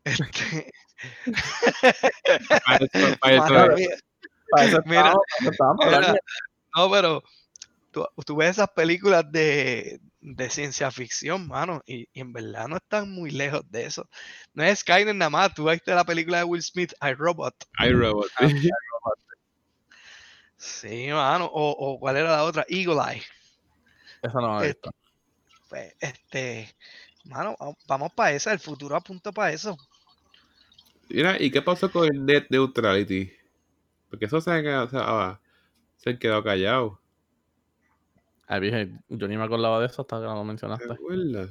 S1: este,
S3: Para eso- para eso
S2: Para eso
S1: Mira,
S2: estamos, para eso estamos,
S1: mira,
S2: Daniel.
S1: no, pero tú, tú ves esas películas de, de ciencia ficción, mano, y, y en verdad no están muy lejos de eso. No es Skynet nada más, tú viste la película de Will Smith, I Robot.
S3: iRobot.
S1: Sí, mano, o, o cuál era la otra, Eagle Eye.
S2: Eso no lo he
S1: Eh,
S2: visto.
S1: Pues, este, mano, va- vamos para esa, el futuro apunta para eso.
S3: Mira, ¿y qué pasó con el net neutrality? Porque eso se han quedado, se, se han quedado callados.
S2: Ay, dije, yo ni me acordaba de eso hasta que lo
S3: ¿Te
S2: mencionaste.
S3: acuerdas?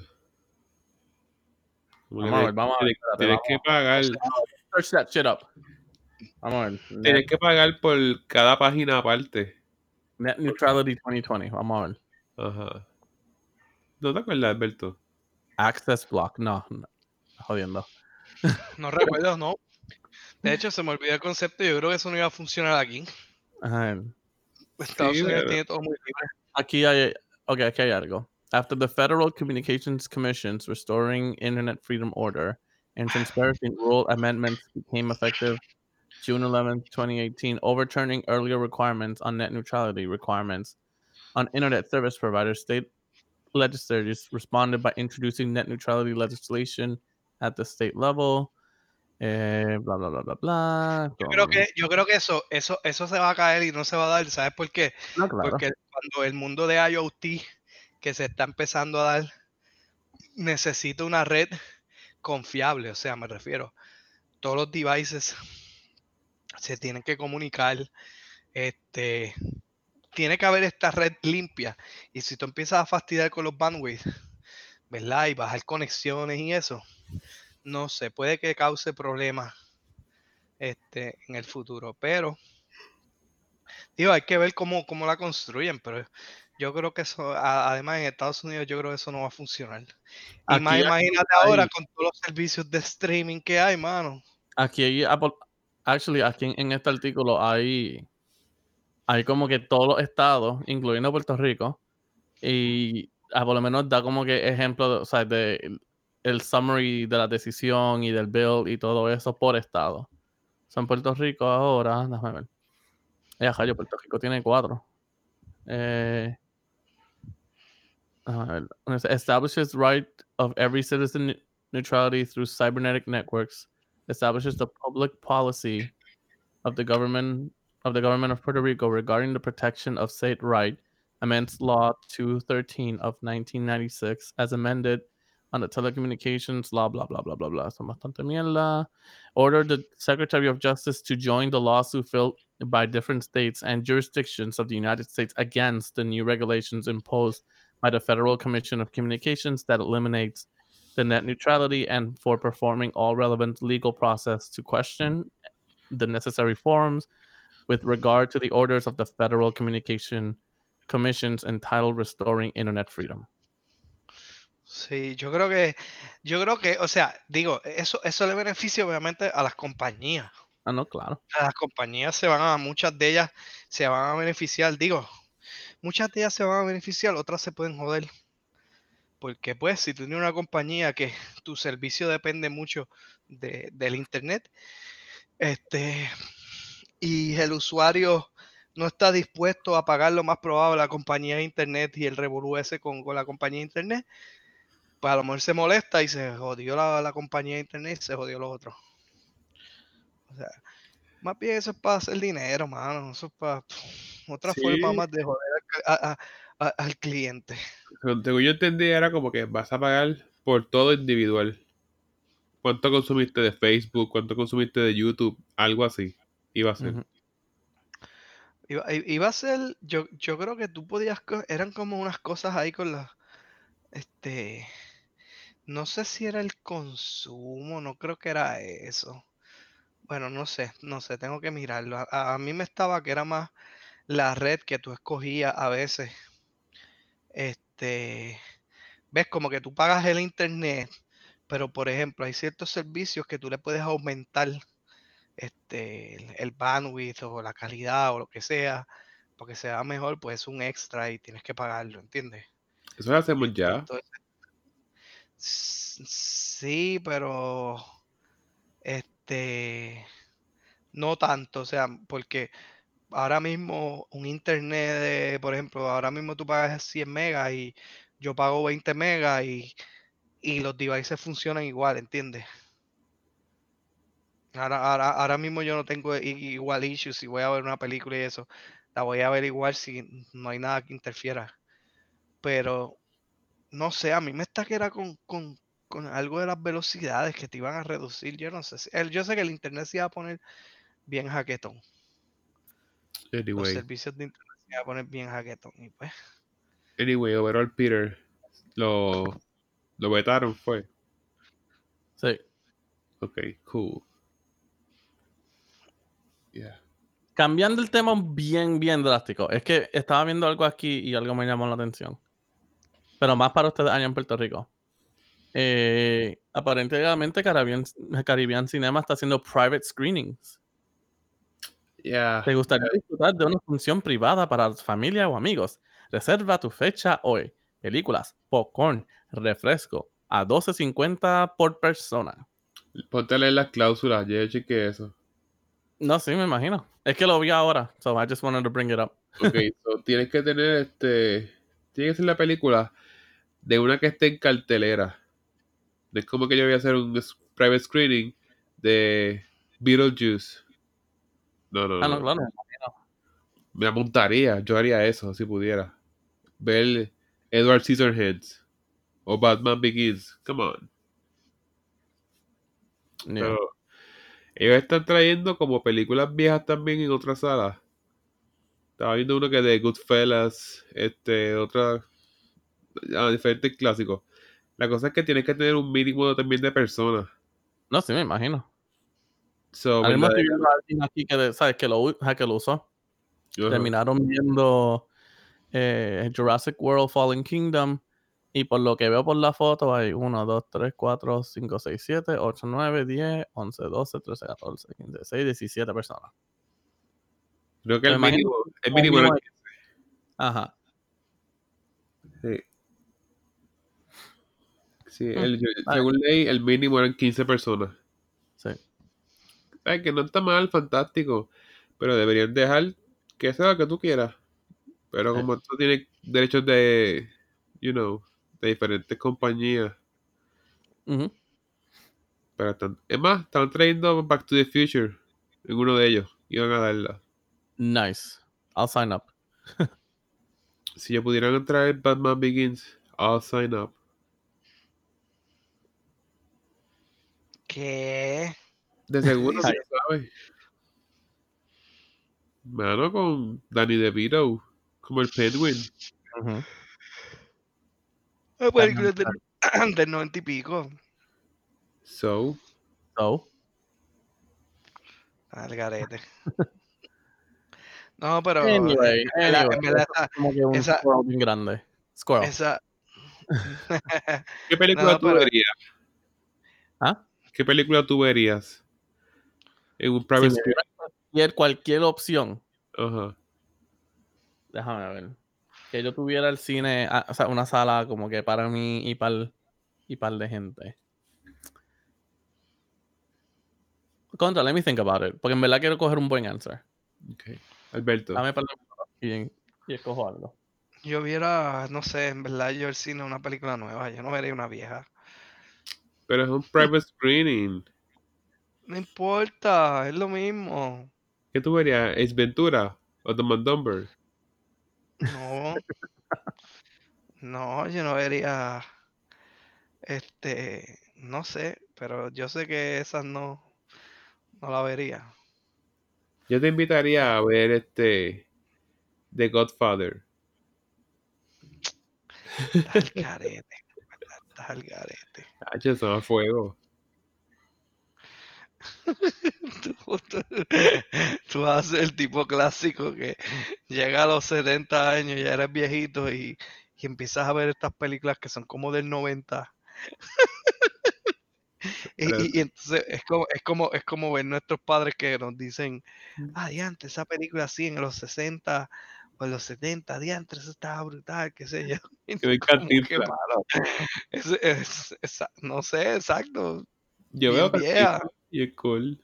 S3: Como que
S2: Vamos a ver, vamos a ver.
S3: tienes- que pagar,
S2: Search that shit up. Vamos a ver.
S3: Tienes que pagar por cada página aparte.
S2: Net Neutrality 2020. Vamos a ver.
S3: Ajá. ¿No te acuerdas, Alberto?
S2: Access Block. No, no. Jodiendo.
S1: No recuerdo, no. De hecho, se me olvidó el concepto, yo creo que eso no iba a funcionar aquí.
S2: Ajá.
S1: Estados
S3: Sí,
S1: Unidos
S3: pero-
S1: tiene todo muy libre.
S2: Aquí hay, ok, aquí hay algo. After the Federal Communications Commission's Restoring Internet Freedom Order and Transparency Rule Amendments became effective June 11, 2018, overturning earlier requirements on net neutrality requirements on internet service providers, state legislators responded by introducing net neutrality legislation at the state level. Eh, blah, blah, blah, blah, blah.
S1: Yo creo que, yo creo que eso, eso, eso se va a caer y no se va a dar, ¿sabes por qué?
S2: No, claro.
S1: Porque cuando el mundo de IoT que se está empezando a dar necesita una red confiable, o sea, me refiero, todos los devices se tienen que comunicar, este, tiene que haber esta red limpia y si tú empiezas a fastidiar con los bandwidth, ¿verdad? Y bajar conexiones y eso, no sé, puede que cause problemas este, en el futuro, pero digo, hay que ver cómo, cómo la construyen, pero yo creo que eso, a- además en Estados Unidos, yo creo que eso no va a funcionar. Y
S2: Aquí
S1: más
S2: hay-
S1: imagínate ahora con todos los servicios de streaming que hay, mano.
S2: Aquí hay Apple, actually, aquí en, en este artículo hay, hay como que todos los estados, incluyendo Puerto Rico, y ah, por lo menos da como que ejemplo, de, o sea, de el, summary de la decisión y del bill y todo eso por estado. Son Puerto Rico ahora, déjame ver. Eh, rayo, Puerto Rico tiene cuatro. Eh, déjame ver. Establishes right of every citizen neutrality through cybernetic networks establishes the public policy of the government of the government of Puerto Rico regarding the protection of state right, amends Law 213 of 1996, as amended on the telecommunications law, blah blah blah blah blah. Son bastante mierda. Ordered the Secretary of Justice to join the lawsuit filed by different states and jurisdictions of the United States against the new regulations imposed by the Federal Commission of Communications that eliminates the net neutrality and for performing all relevant legal process to question the necessary forms with regard to the orders of the Federal Communication Commissions entitled Restoring Internet Freedom.
S1: Sí, yo creo que, yo creo que, o sea, digo, eso, eso le beneficia obviamente a las compañías.
S2: Ah, no, claro.
S1: A las compañías se van a, muchas de ellas se van a beneficiar, digo, muchas de ellas se van a beneficiar, otras se pueden joder. Porque pues si tú tienes una compañía que tu servicio depende mucho de- del internet, este, y el usuario no está dispuesto a pagar lo más probable a la compañía de internet y el revolú ese con, con la compañía de internet, pues a lo mejor se molesta y se jodió la, la compañía de internet y se jodió los otros. O sea, más bien eso es para hacer dinero, mano. Eso es para otra forma más de joder al, a- a- a- al cliente.
S3: Según yo entendí, era como que vas a pagar por todo individual. ¿Cuánto consumiste de Facebook? ¿Cuánto consumiste de YouTube? Algo así. Iba a ser.
S1: Iba, iba a ser, yo, yo creo que tú podías, eran como unas cosas ahí con las, este, no sé si era el consumo, no creo que era eso. Bueno, no sé, no sé, tengo que mirarlo. A, mí me estaba que era más la red que tú escogías a veces. Este, ves como que tú pagas el internet, pero por ejemplo, hay ciertos servicios que tú le puedes aumentar este, el, el bandwidth o la calidad o lo que sea, porque sea mejor, pues es un extra y tienes que pagarlo, ¿entiendes?
S3: Eso lo hacemos ya.
S1: Entonces, sí, pero este no tanto, o sea, porque ahora mismo un internet de, por ejemplo, ahora mismo tú pagas 100 megas y yo pago 20 megas y, y los devices funcionan igual, ¿entiendes? Ahora, ahora, ahora mismo yo no tengo igual issues si voy a ver una película y eso. La voy a ver igual si no hay nada que interfiera. Pero no sé, a mí me está que era con, con, con algo de las velocidades que te iban a reducir. Yo no sé. si- el- yo sé que el internet se iba a poner bien jaquetón. Los
S3: Anyway,
S1: servicios de internet se iban a poner bien jaquetón. Y pues,
S3: anyway, overall Peter lo, lo vetaron, fue.
S2: Sí.
S3: Ok, cool. Yeah.
S2: Cambiando el tema bien, bien drástico. Es que estaba viendo algo aquí y algo me llamó la atención. Pero más para ustedes allá en Puerto Rico. Eh, aparentemente Caribbean, Caribbean Cinema está haciendo private screenings.
S3: Yeah.
S2: ¿Te gustaría disfrutar de una función privada para familia o amigos? Reserva tu fecha hoy. Películas, popcorn, refresco a 12.50 por persona.
S3: Ponte a leer las cláusulas, yo chequeé eso.
S2: No, sí, me imagino. Es que lo vi ahora, so I just wanted to bring it up.
S3: Ok, so tienes que tener este. Tiene que ser la película de una que esté en cartelera. No es como que yo voy a hacer un private screening de Beetlejuice. No, no,
S2: Ah,
S3: no.
S2: no, claro.
S3: Me apuntaría, yo haría eso si pudiera. Ver Edward Scissorhands o Batman Begins. Come on.
S2: Yeah.
S3: Pero ellos están trayendo como películas viejas también en otras salas. Estaba viendo uno que de Goodfellas, este, otra, ah, diferentes clásicos. La cosa es que tienes que tener un mínimo también de personas.
S2: No, sí, me imagino.
S3: So,
S2: Ahora mismo
S3: verdad-
S2: estoy viendo a alguien aquí que, ¿sabes? Que lo, que lo usó.
S3: Ajá.
S2: Terminaron viendo eh, Jurassic World Fallen Kingdom. Y por lo que veo por la foto, hay 1, 2, 3, 4, 5, 6, 7, 8, 9, 10, 11, 12, 13, 14, 15, 16, 17 personas.
S3: Creo que
S2: me
S3: el mínimo, el
S2: el
S3: mínimo era-
S2: mínimo Ajá.
S3: sí. Sí,
S2: Mm.
S3: el-
S2: Vale.
S3: según ley, el mínimo eran 15 personas.
S2: Sí.
S3: Ay, que no está mal, fantástico. Pero deberían dejar que sea lo que tú quieras. Pero como tú tienes derechos de, you know, de diferentes compañías.
S2: Ujú.
S3: Pero están, es más, están trayendo Back to the Future en uno de ellos. Iban a darla.
S2: Nice. I'll sign up.
S3: Si yo pudieran traer Batman Begins, I'll sign up.
S1: ¿Qué?
S3: De seguro, ya sabes. Mano, con Danny DeVito, como el Penguin.
S1: Película es del, del 90 y pico.
S3: So,
S2: So,
S1: Al garete. No, pero
S2: Anyway,
S1: en verdad-
S2: anyway,
S1: en verdad esa-
S2: como que un
S1: Esa-
S2: squirrel bien grande. Squirrel.
S1: esa,
S3: ¿qué película
S1: No,
S3: tú
S1: pero-
S3: verías?
S2: ¿Ah?
S3: ¿Qué película tú verías? En un private
S2: Si cualquier, cualquier opción,
S3: Ajá.
S2: déjame ver. Que yo tuviera el cine, ah, o sea, una sala como que para mí y para y par de gente. Contra, let me think about it. Porque en verdad quiero coger un buen answer.
S3: Okay. Alberto.
S2: Dame par de minutos y, y escojo algo.
S1: yo viera, no sé, en verdad yo el cine una película nueva, yo no vería una vieja.
S3: Pero es un private screening.
S1: No importa, es lo mismo.
S3: ¿Qué tú verías? ¿Ace Ventura o and Dumber?
S1: No. No, yo no vería. Este, no sé, pero yo sé que esas no, no la vería.
S3: Yo te invitaría a ver este The Godfather.
S1: Al garete. Estás al garete.
S3: Ah, eso a fuego.
S1: Tú, tú- tú vas a ser el tipo clásico que llega a los 70 años, ya eres viejito y, y empiezas a ver estas películas que son como del 90. Y,
S3: Pero-
S1: y- y entonces es como, es como, es como ver nuestros padres que nos dicen, ah, diantre, esa película así en los 60 o los 70, diantre, eso estaba brutal, qué sé yo.
S3: Que me encanta
S1: es- es- es- no sé, exacto.
S3: Yo veo
S1: vieja.
S3: y es cool.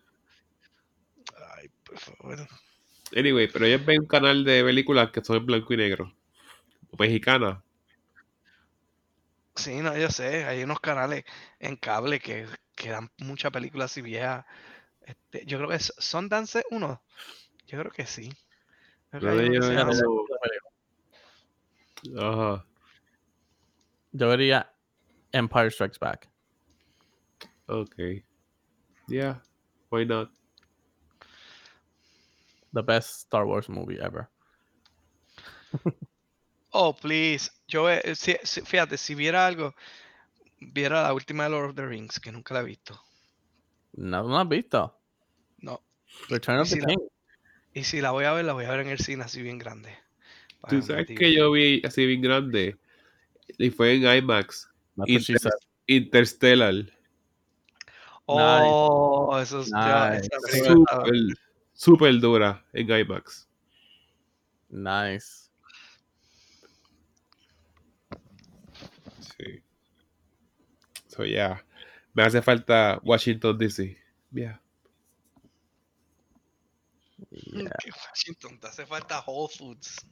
S1: Ay, por favor.
S3: Anyway, pero ellos ven un canal de películas que son en blanco y negro. O mexicanas.
S1: Sí, no, yo sé, hay unos canales en cable que, que dan muchas películas así viejas. Este, yo creo que es Sundance uno. Yo creo que sí. Creo que
S3: No
S1: hay
S3: le
S1: uno que se
S3: llevo-
S1: llama-
S3: Ajá.
S2: Yo vería Empire Strikes Back.
S3: Ok. Yeah. Why not?
S2: The best Star Wars movie ever.
S1: Oh, please. Yo, eh, si- si- fíjate, si viera algo, viera la última de Lord of the Rings, que nunca la he visto.
S2: No, no has visto.
S1: No.
S2: Return of
S1: si
S2: the
S1: la-
S2: King.
S1: Y si la voy a ver, la voy a ver en el cine así bien grande.
S3: Tú sabes que yo vi así bien grande y fue en IMAX. Interstellar.
S1: Oh, eso es. ya,
S2: Nice.
S3: Súper, súper dura en IMAX.
S2: Nice.
S3: Sí. So, yeah. Me hace falta Washington DC. Yeah.
S2: Yeah.
S1: Washington, te hace falta Whole Foods.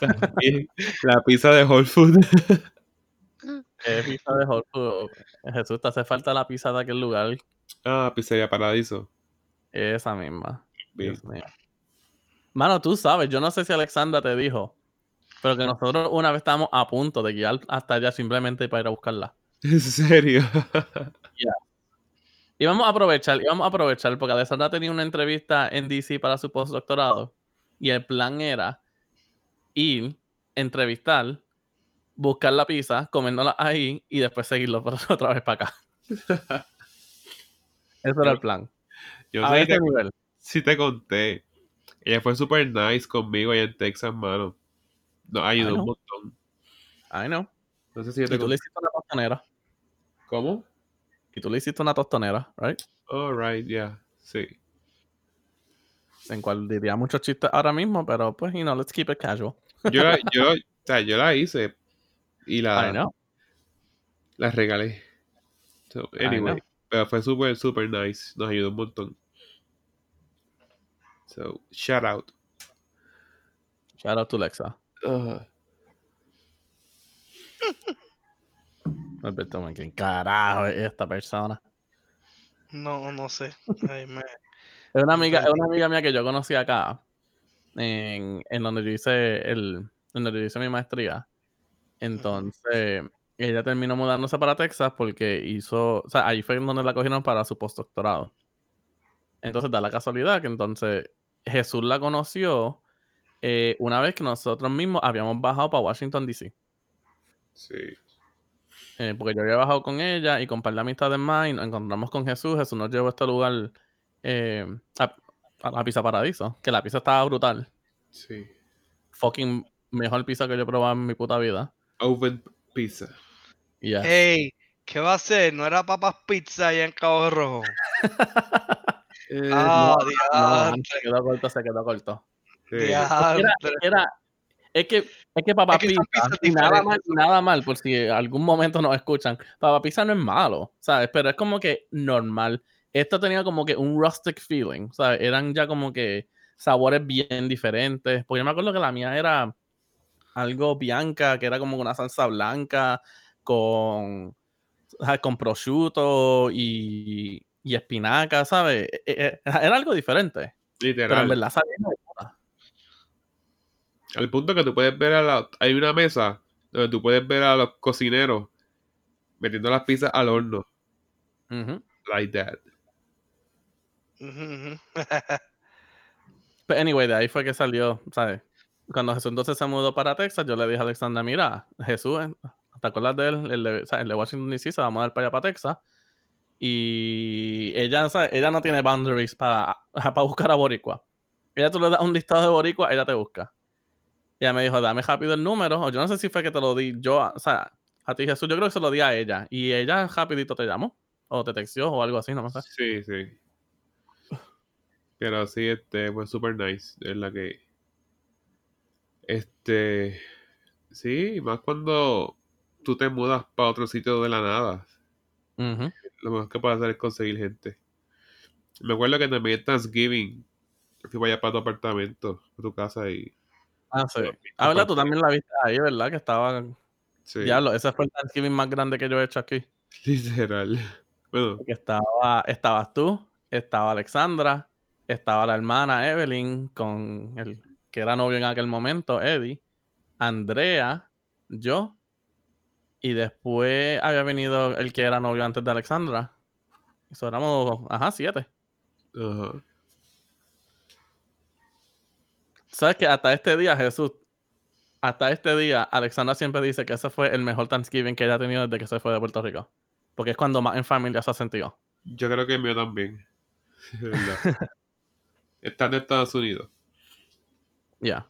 S3: La pizza de Whole Food.
S2: Eh, pizza de Whole Foods. Jesús, te hace falta la pizza de aquel lugar.
S3: ah, Pizzería Paradiso.
S2: Esa misma.
S3: Bien.
S2: Dios mío. Mano, tú sabes, yo no sé si Alexandra te dijo, pero que nosotros una vez estábamos a punto de guiar hasta allá simplemente para ir a buscarla.
S3: ¿En serio?
S2: Y vamos a aprovechar, y vamos a aprovechar, porque Alexandra tenía una entrevista en DC para su postdoctorado, y el plan era ir, entrevistar, buscar la pizza, comérnosla ahí, y después seguirlo por- otra vez para acá. Ese era el plan.
S3: Yo
S2: A
S3: sé
S2: ese
S3: que
S2: nivel.
S3: sí te conté. Ella fue súper nice conmigo allá en Texas, mano. Nos ayudó un montón.
S2: I know.
S3: No sé si yo
S2: Y
S3: te
S2: tú le hiciste una tostonera.
S3: ¿Cómo?
S2: Y tú le hiciste una tostonera, right?
S3: All right, yeah. Sí.
S2: En cual diría muchos chistes ahora mismo, pero pues, you know, let's keep it casual.
S3: Yo la, yo, o sea, yo la hice y
S2: I
S3: la,
S2: know.
S3: la regalé. So,
S2: I
S3: anyway, pero fue súper, súper nice. Nos ayudó un montón. So, shout out.
S2: Shout out to Lexa.
S3: Uh,
S2: Alberto, man, ¿quién carajo es esta persona?
S1: No, no sé. Ay, me-
S2: Es una amiga, es una amiga mía que yo conocí acá, en, en donde yo hice el, donde yo hice mi maestría. Entonces, ella terminó mudándose para Texas porque hizo, o sea, ahí fue donde la cogieron para su postdoctorado. Entonces, da la casualidad que entonces Jesús la conoció eh, una vez que nosotros mismos habíamos bajado para Washington, D.C.
S3: sí.
S2: Eh, porque yo había bajado con ella y con un par de amistades más y nos encontramos con Jesús. Jesús nos llevó a este lugar eh, a, a la Pizza Paradiso, que la pizza estaba brutal.
S3: Sí.
S2: Fucking mejor pizza que yo he probado en mi puta vida.
S3: Oven pizza.
S2: Y ya.
S1: Hey, ¿qué va a hacer? ¿No era papas pizza allá en Cabo Rojo?
S3: Eh,
S1: Ah,
S2: No, se quedó corto, se quedó corto.
S3: sí.
S2: Era- es que, es que Papa
S1: Es que
S2: Pizza,
S1: pizzas
S2: y nada mal, nada mal, por si algún momento nos escuchan. Papa Pizza no es malo, ¿sabes? Pero es como que normal. Esto tenía como que un rustic feeling, ¿sabes? Eran ya como que sabores bien diferentes. Porque yo me acuerdo que la mía era algo bianca, que era como una salsa blanca con, ¿sabes? con prosciutto y, y espinaca, ¿sabes? E- e- Era algo diferente. Pero en
S3: Literal.
S2: verdad puta.
S3: Al punto que tú puedes ver a la... Hay una mesa donde tú puedes ver a los cocineros metiendo las pizzas al horno. Like that.
S2: Pero anyway, de ahí fue que salió, ¿sabes? Cuando Jesús entonces se mudó para Texas, yo le dije a Alexandra, mira, Jesús, eh, ¿te acuerdas de él? El de, ¿sabes? el de Washington DC se va a mudar para allá, para Texas. Y ella, ¿sabes? ella no tiene boundaries para, para buscar a Boricua. Ella tú le das un listado de Boricua, ella te busca. Ella me dijo, dame rápido el número. O yo no sé si fue que te lo di yo, o sea, a ti Jesús, yo creo que se lo di a ella. Y ella rapidito te llamó. O te textió o algo así, no me sé.
S3: Sí, sí. Pero sí, este, fue super nice. Es la que. Este. Sí, más cuando tú te mudas para otro sitio de la nada. Lo mejor que puedes hacer es conseguir gente. Me acuerdo que también Thanksgiving fui para allá para tu apartamento, para tu casa y.
S2: Ah, sí. Ah, ¿verdad? Tú también la viste ahí, ¿verdad? Que estaba
S3: Sí,
S2: Diablo, ese fue el Thanksgiving más grande que yo he hecho aquí.
S3: literal. Bueno,
S2: Porque estaba, estabas tú, estaba Alexandra, estaba la hermana Evelyn con el que era novio en aquel momento, Eddie, Andrea, yo, y después había venido el que era novio antes de Alexandra. Eso éramos, ajá, siete.
S3: ajá.
S2: ¿Sabes que hasta este día, Jesús, hasta este día, Alexandra siempre dice que ese fue el mejor Thanksgiving que ella ha tenido desde que se fue de Puerto Rico? Porque es cuando más en familia se ha sentido.
S3: Yo creo que el mío también. De verdad. Están en Estados Unidos.
S2: Ya.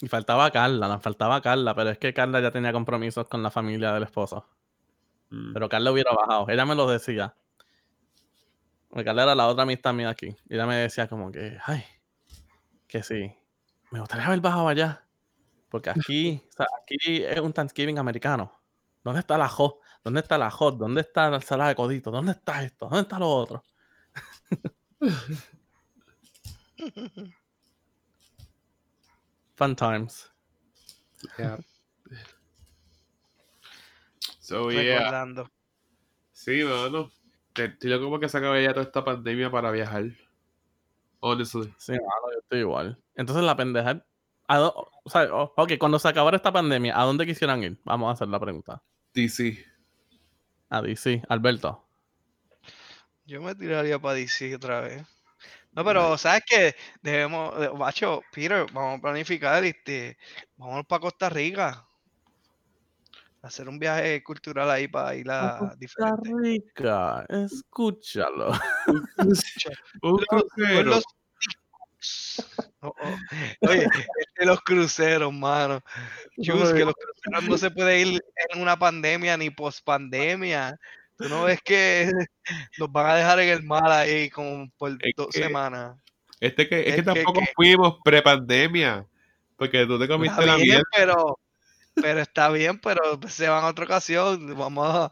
S2: Y faltaba Carla, nos faltaba Carla, pero es que Carla ya tenía compromisos con la familia del esposo.
S3: Mm.
S2: Pero Carla hubiera bajado. Ella me lo decía. Porque Carla era la otra amistad mía aquí. Y ella me decía como que, ay, que sí. Me gustaría haber bajado allá. Porque aquí, o sea, aquí es un Thanksgiving americano. ¿Dónde está la hot? ¿Dónde está la hot? ¿Dónde está la ensalada de codito? ¿Dónde está esto? ¿Dónde está lo otro? Fun times.
S3: Yeah. So, yeah. Sí. Te- Estoy loco como que se acabe ya toda esta pandemia para viajar. Honestly.
S2: Sí, mano, yo estoy igual. Entonces la pendeja. ¿a dó- o sea, o- ok, cuando se acabara esta pandemia, ¿a dónde quisieran ir? Vamos a hacer la pregunta.
S3: DC.
S2: A DC, Alberto.
S1: Yo me tiraría para DC otra vez. No, pero ¿sabes qué? Debemos, macho, Peter, vamos a planificar, este, vamos para Costa Rica. Hacer un viaje cultural ahí para ir a
S2: Costa
S1: diferentes.
S2: Rica, escúchalo.
S3: Un crucero.
S1: los Oh, oh. Oye, este, los cruceros, mano. Chus, que los cruceros no se puede ir en una pandemia ni post pandemia. Tú no ves que nos van a dejar en el mar ahí como por
S3: Es
S1: dos
S3: que-
S1: semanas.
S3: Este que, es,
S1: Es
S3: que
S1: que-
S3: tampoco
S1: que-
S3: fuimos prepandemia. Porque tú te comiste la mierda.
S1: pero, pero está bien, pero se van a otra ocasión. Vamos a,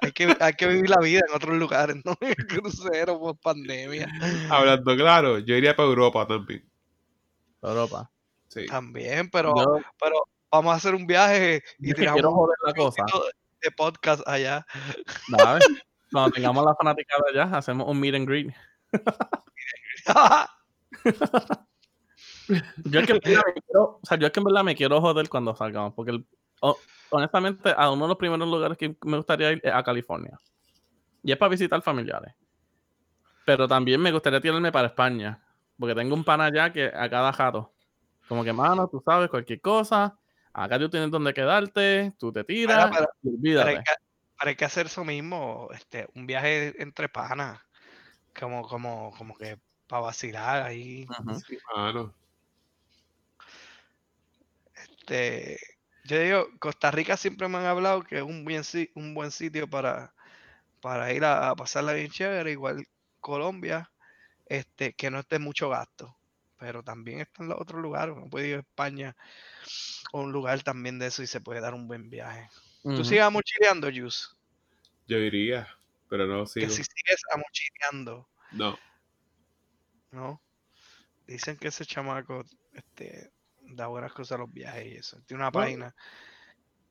S1: hay, que, hay que vivir la vida en otros lugares, no en el crucero por pandemia.
S3: Hablando claro, yo iría para Europa también.
S2: Europa.
S3: Sí.
S1: También, pero,
S2: Yo,
S1: pero vamos a hacer un viaje y tiramos
S2: quiero
S1: un
S2: joder la cosa.
S1: poquito de podcast allá.
S2: Dale. Cuando tengamos la fanaticada ya, hacemos un meet and greet. Yo es que, en verdad me quiero, o sea, yo es que en verdad me quiero joder cuando salgamos, porque el- honestamente a uno de los primeros lugares que me gustaría ir es a California. Y es para visitar familiares. Pero también me gustaría tirarme para España, porque tengo un pana allá que a cada jato, como que mano, tú sabes, cualquier cosa, acá tú tienes donde quedarte, tú te tiras, olvídate.
S1: hay, que, hacer eso mismo, este, un viaje entre panas, como, como, como que para vacilar ahí.
S3: Sí, mano.
S1: Este, yo digo, Costa Rica siempre me han hablado que es un, bien, un buen sitio para, para ir a, a pasarla bien chévere, igual Colombia, este, que no esté mucho gasto, pero también están los otros lugares, uno puede ir a España o un lugar también de eso y se puede dar un buen viaje. ¿Tú
S2: Ujú.
S1: sigues amochileando, Jus?
S3: Yo iría, pero no
S1: Que
S3: sigo.
S1: si sigues amochileando,
S3: No.
S1: ¿no? Dicen que ese chamaco este, da buenas cosas a los viajes y eso. Tiene una
S3: Bueno.
S1: página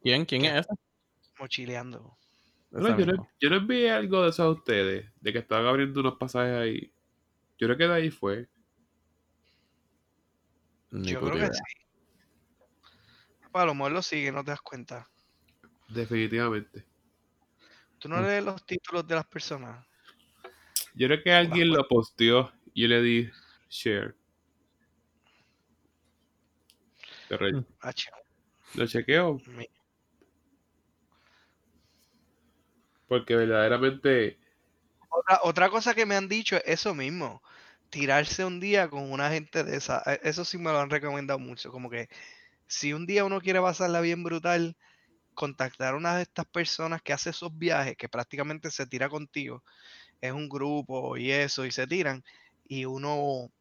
S2: ¿Quién? ¿Quién es ese?
S1: mochileando.
S3: No, yo, no,
S2: mismo.
S3: yo no envié algo de eso a ustedes, de que estaban abriendo unos pasajes ahí. Yo creo que de ahí fue.
S2: Ni
S1: Yo creo que sí. A lo mejor lo sigue, no te das cuenta.
S3: Definitivamente.
S1: Tú no
S2: Mm.
S1: lees los títulos de las personas.
S3: Yo creo que alguien lo posteó y yo le di share. Pero
S2: Mm.
S1: H,
S3: lo chequeo porque verdaderamente
S1: Otra, otra cosa que me han dicho es eso mismo. Tirarse un día con una gente de esa. e- Eso sí me lo han recomendado mucho. Como que si un día uno quiere pasarla bien brutal, contactar a una de estas personas que hace esos viajes, que prácticamente se tira contigo, es un grupo y eso, y se tiran, y uno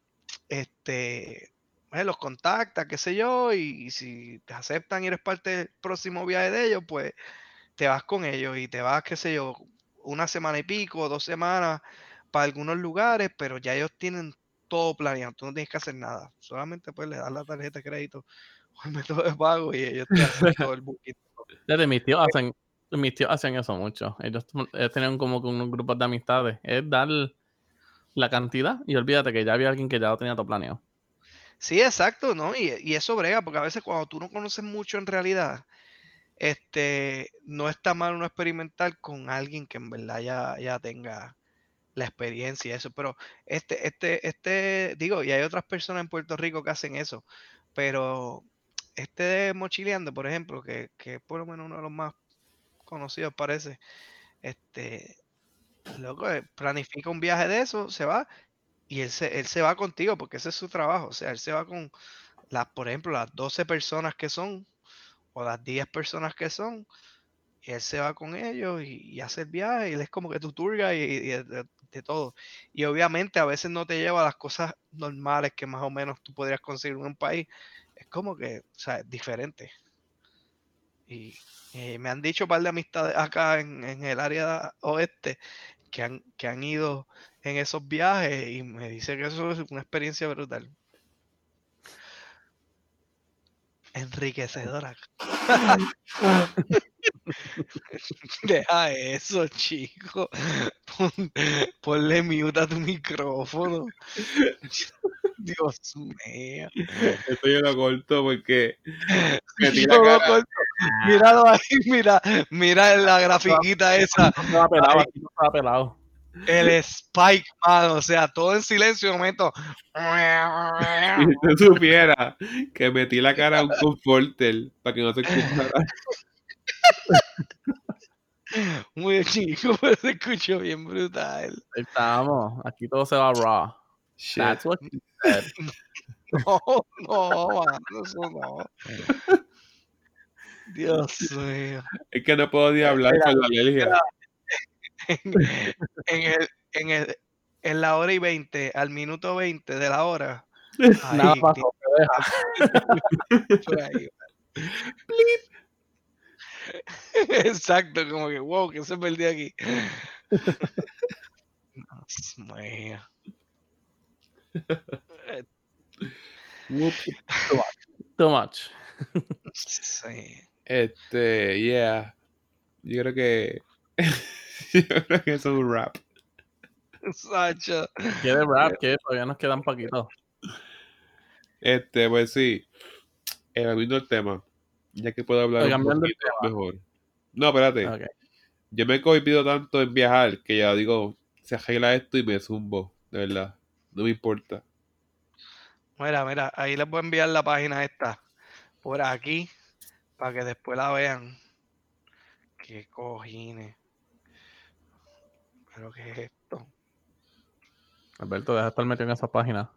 S1: este, eh, los contacta, qué sé yo, y, y si te aceptan y eres parte del próximo viaje de ellos, pues te vas con ellos y te vas, qué sé yo, una semana y pico, dos semanas para algunos lugares, pero ya ellos tienen todo planeado, tú no tienes que hacer nada. Solamente pues le das la tarjeta de crédito o el método de pago y ellos te hacen todo el booking.
S2: Desde mis tíos hacen, mis tíos hacen eso mucho. Ellos, ellos tienen como que unos grupos de amistades. Es dar la cantidad y olvídate que ya había alguien que ya lo tenía todo planeado.
S1: Sí, exacto, ¿no? Y, y eso brega, porque a veces cuando tú no conoces mucho en realidad, este, no está mal uno experimentar con alguien que en verdad ya, ya tenga la experiencia y eso, pero este, este, este, digo, y hay otras personas en Puerto Rico que hacen eso, pero este de Mochileando, por ejemplo, que, que es por lo menos uno de los más conocidos parece, este, loco, eh, planifica un viaje de eso, se va y él se, él se va contigo porque ese es su trabajo. O sea, él se va con las, por ejemplo, las 12 personas que son o las 10 personas que son. Y él se va con ellos y, hace el viaje y él es como que tu y, de, todo. Y obviamente a veces no te lleva a las cosas normales que más o menos tú podrías conseguir en un país. Es como que, o sea, es diferente. Y, y me han dicho un par de amistades acá en, en el área oeste que han, que han ido en esos viajes y me dice que eso es una experiencia brutal. Enriquecedora. Deja eso, chico. Pon- ponle mute a tu micrófono. Dios mío.
S3: Esto yo lo corto porque metí
S1: Yo
S3: la
S1: lo
S3: cara.
S1: corto. Míralo ahí, mira, mira la grafiquita esa.
S2: No estaba pelado, no estaba pelado.
S1: El Spike, mano. O sea, todo en silencio. de momento.
S3: Si usted supiera que metí la cara a un conforter para que no se escuchara.
S1: Muy chico, pero se escuchó bien brutal.
S2: Ahí estamos. Aquí todo se va raw.
S3: Shit.
S2: That's what she said.
S1: No, no, mano, eso no. Dios mío.
S3: Es que no puedo ni hablar con la alergia.
S1: En, el, en, el, en la hora y 20, al minuto 20 de la hora.
S2: Nada deja.
S1: ahí. Exacto, como que wow, que se perdió aquí. Dios mío.
S2: Too much.
S1: Sí.
S3: Este, yeah. Yo creo que. yo creo que eso es un rap.
S1: Sacho.
S2: ¿Quieres rap? que Todavía nos quedan poquitos.
S3: Este, pues sí. Eh, volviendo al tema. Ya que puedo hablar un
S2: cambiando el
S3: poquito mejor. No, espérate. Yo me he cohibido tanto en viajar que ya digo, se arregla esto y me zumbo. De verdad. No me importa.
S1: Mira, mira, ahí les voy a enviar la página esta por aquí para que después la vean. Qué cojines. Pero qué es esto.
S2: Alberto, deja de estar metido en esa página.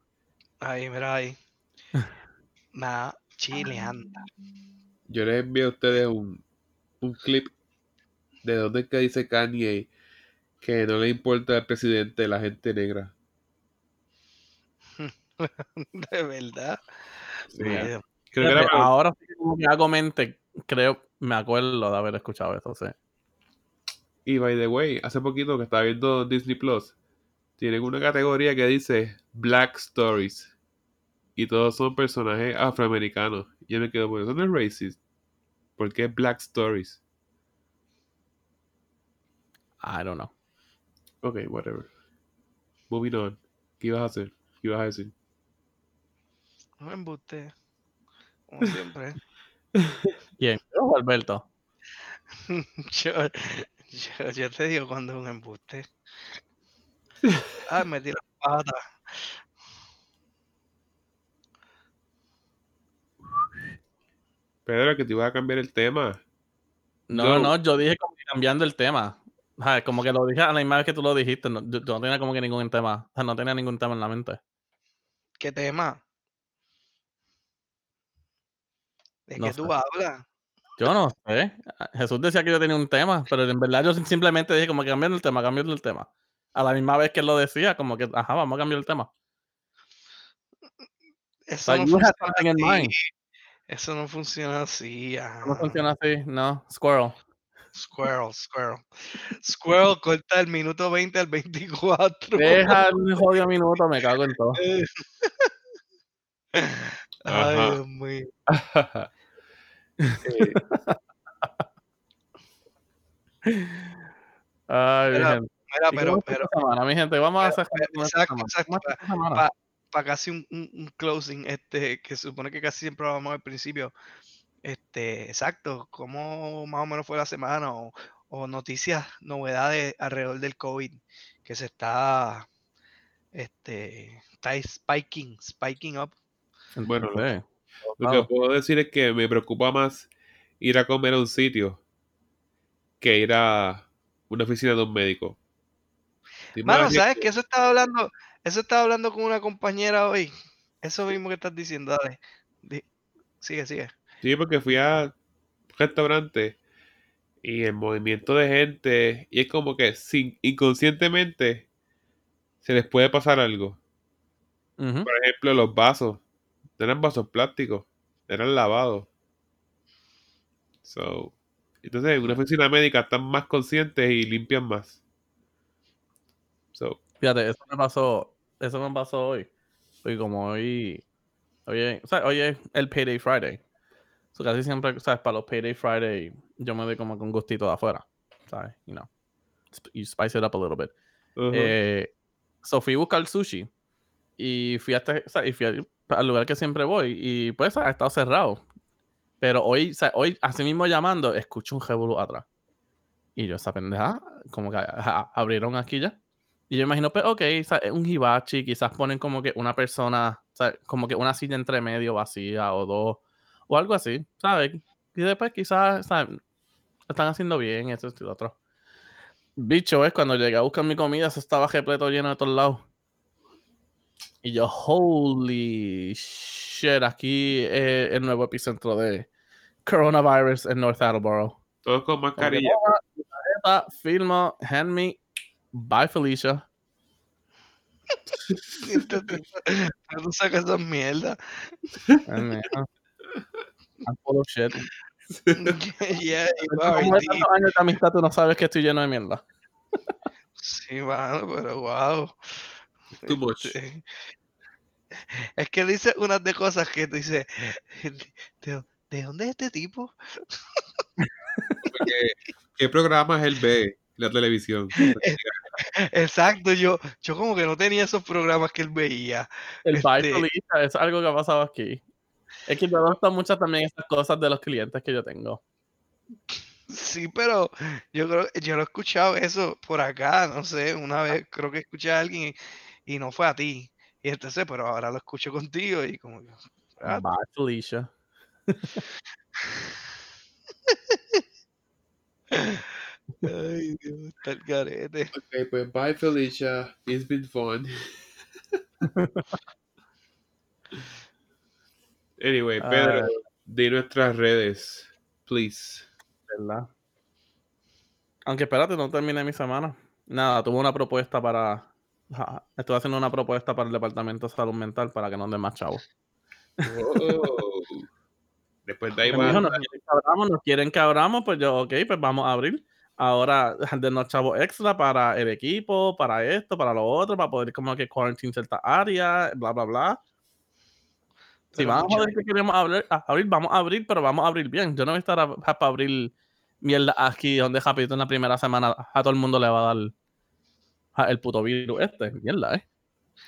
S1: Ahí, mira ahí. Nada, chileando.
S3: Yo les envío a ustedes un, un clip de donde es que dice Kanye que no le importa el presidente de la gente negra.
S1: De verdad.
S3: Sí.
S1: Ay,
S3: Creo que era
S2: Fíjate,
S3: para-
S2: ahora sí que hago mente, creo, me acuerdo de haber escuchado eso, sí.
S3: Y by the way, hace poquito que estaba viendo Disney Plus, tienen una categoría que dice Black Stories. Y todos son personajes afroamericanos. Y yo me quedo, pues eso no es racist. ¿Por qué Black Stories?
S2: I don't know.
S3: Ok, whatever. Moving on. ¿Qué ibas a hacer? ¿Qué ibas a decir?
S1: No me embuste. Como siempre.
S2: ¿Quién? Yo Alberto.
S1: Yo, yo, yo te digo cuando es un embuste. Ah, metí la pata.
S3: Pedro, que te iba a cambiar el tema.
S2: No,
S3: No.
S2: no, yo dije como que cambiando el tema. O sea, como que lo dije a la misma vez que tú lo dijiste. No, yo, yo no tenía como que ningún tema. O sea, no tenía ningún tema en la mente.
S1: ¿Qué tema? ¿De
S2: No
S1: qué tú hablas?
S2: Yo no sé. Jesús decía que yo tenía un tema, pero en verdad yo simplemente dije como que cambiando el tema, cambiando el tema. A la misma vez que él lo decía, como que, ajá, vamos a cambiar el tema.
S1: Eso no funciona así. Eso no funciona así.
S2: No
S1: ajá.
S2: funciona así, no. Squirrel.
S1: Squirrel, squirrel. Squirrel corta el minuto 20 al 24.
S2: Deja el jodido minuto, me cago en todo.
S1: Ay,
S3: Ajá.
S1: Dios mío.
S3: Eh,
S2: Ay, mi
S1: Mira,
S2: gente.
S1: Mira,
S2: ¿Y
S1: pero, pero,
S2: semana, mi gente? Vamos a hacer
S1: pero,
S2: con esta
S1: exacto,
S2: semana.
S1: exacto,
S2: ¿Cómo está esta semana?
S1: pa- para casi un, un- un closing, este, que se supone que casi siempre vamos al principio. Este, exacto, cómo más o menos fue la semana o, o noticias, novedades alrededor del COVID que se está, este, está spiking, spiking up.
S3: Bueno, lo- que puedo decir es que me preocupa más ir a comer a un sitio que ir a una oficina de un médico.
S1: Mano, ¿sabes que Eso estaba hablando, eso estaba hablando con una compañera hoy. Eso mismo que estás diciendo, dale. Sigue, sigue.
S3: Sí, porque fui a un restaurante y el movimiento de gente, y es como que sin, inconscientemente se les puede pasar algo. Por ejemplo, los vasos. Eran vasos plásticos, eran lavados. So, entonces, en una oficina médica están más conscientes y limpian más. So,
S2: Fíjate, eso me pasó, eso me pasó hoy. Hoy como hoy, es- o sea, hoy es el Payday Friday. So, casi siempre, ¿sabes? Para los Payday Friday, yo me doy como un gustito de afuera, ¿sabes? You know, you spice it up a little bit. Eh, so fui a buscar sushi y fui, a este- o sea, y fui al, al lugar que siempre voy y pues ha estado cerrado. Pero hoy, o sea, hoy, así mismo llamando, escucho un revolú atrás. Y yo, esa pendeja, como que ajá, abrieron aquí ya. Y yo imagino, pues, ok, es un hibachi, quizás ponen como que una persona, sea, como que una silla entre medio vacía o dos, o algo así, ¿sabes? Y después quizás, ¿sabes? Están haciendo bien, eso y lo otro. Bicho, es cuando llegué a buscar mi comida, eso estaba repleto lleno de todos lados. Y yo, holy shit, aquí es el nuevo epicentro de coronavirus en North Attleboro.
S3: Todos con mascarilla.
S2: "Toma, mi tarjeta, Filmo, hand me, bye Felicia.
S1: Tú sacas esas mierdas.
S2: I'm full of shit.
S1: yeah,
S2: tantos años de amistad, tú no sabes que estoy lleno de mierda.
S1: Sí, mano, pero wow.
S3: Too much.
S1: Es que dice unas de cosas que tú dices, ¿de, de dónde es este tipo?
S3: Porque, ¿Qué programas él ve? La televisión.
S1: Exacto, yo, yo como que no tenía esos programas que él veía.
S2: El
S1: Este-
S2: es algo que ha pasado aquí. Es que me gustan mucho también esas cosas de los clientes que yo tengo.
S1: Sí, pero yo creo, yo lo he escuchado eso por acá, no sé, una vez creo que escuché a alguien y, y no fue a ti. Y entonces, pero ahora lo escucho contigo y como que, ah,
S2: Bye Felicia.
S1: ay, Dios, está el garete.
S3: Ok, pues bye Felicia. It's been fun. anyway, Pedro,
S2: Ay.
S3: di nuestras redes, please.
S2: ¿Verdad? Aunque espérate, no terminé mi semana. Nada, tuve una propuesta para. Estoy haciendo una propuesta para el Departamento de Salud Mental para que nos den más chavos.
S3: Wow. Después de ahí
S2: Me
S3: va.
S2: dijo, nos quieren que abramos, nos quieren que abramos, pues yo, ok, pues vamos a abrir. Ahora, dennos chavos extra para el equipo, para esto, para lo otro, para poder como que quarantine cierta área, bla, bla, bla. Si
S1: Pero
S2: vamos a joder que queremos abrir, abrir, vamos a abrir, pero vamos a abrir bien. Yo no voy a estar a- para abrir mierda aquí donde rapidito en la primera semana a todo el mundo le va a dar a- el puto virus este. Mierda, eh.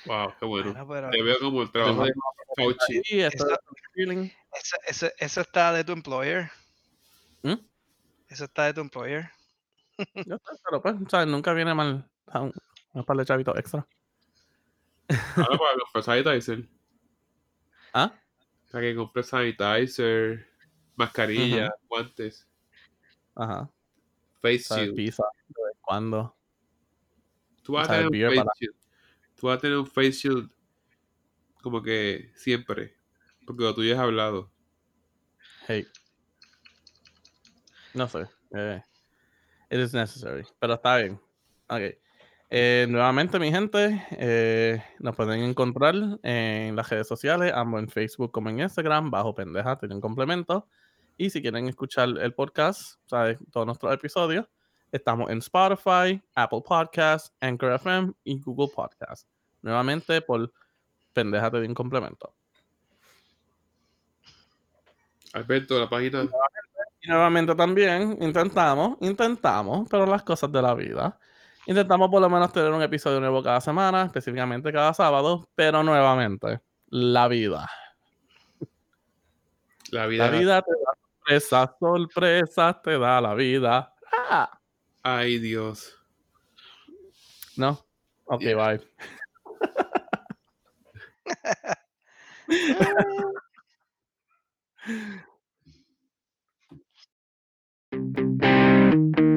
S3: Wow, qué bueno.
S1: Pero
S3: Te veo como el trabajo de Fauci.
S1: Eso- eso, está de tu employer.
S2: ¿Mm?
S1: Eso está de tu employer.
S2: Yo sé, pero pues, ¿sabes? Nunca viene mal a un, un par de chavitos extra.
S3: Ahora para comprar sanitizer.
S2: ¿Ah?
S3: Para que compre sanitizer, mascarilla, guantes,
S2: Ajá.
S3: face shield.
S2: Pizza. De vez en cuando.
S3: Tú vas a tener un face shield. Tú vas a tener un face shield como que siempre. Porque lo tuyo es hablado.
S2: Hey. No sé. Eh, it is necessary. Pero está bien. Ok. Eh, nuevamente, mi gente, eh, nos pueden encontrar en las redes sociales, ambos en Facebook como en Instagram, bajo pendeja, tiene un complemento. Y si quieren escuchar el podcast, ¿sabes? todos nuestros episodios, estamos en Spotify, Apple Podcasts, Anchor FM y Google Podcasts. Nuevamente por Pendejate de un complemento.
S3: Alberto, la página.
S2: Y nuevamente también intentamos, intentamos, pero las cosas de la vida. Intentamos por lo menos tener un episodio nuevo cada semana, específicamente cada sábado, pero nuevamente, la vida.
S3: La vida.
S2: La vida te da sorpresas, sorpresas te da la vida. Ah,
S3: Ay, Dios.
S2: No. Ok,
S3: yeah.
S2: bye.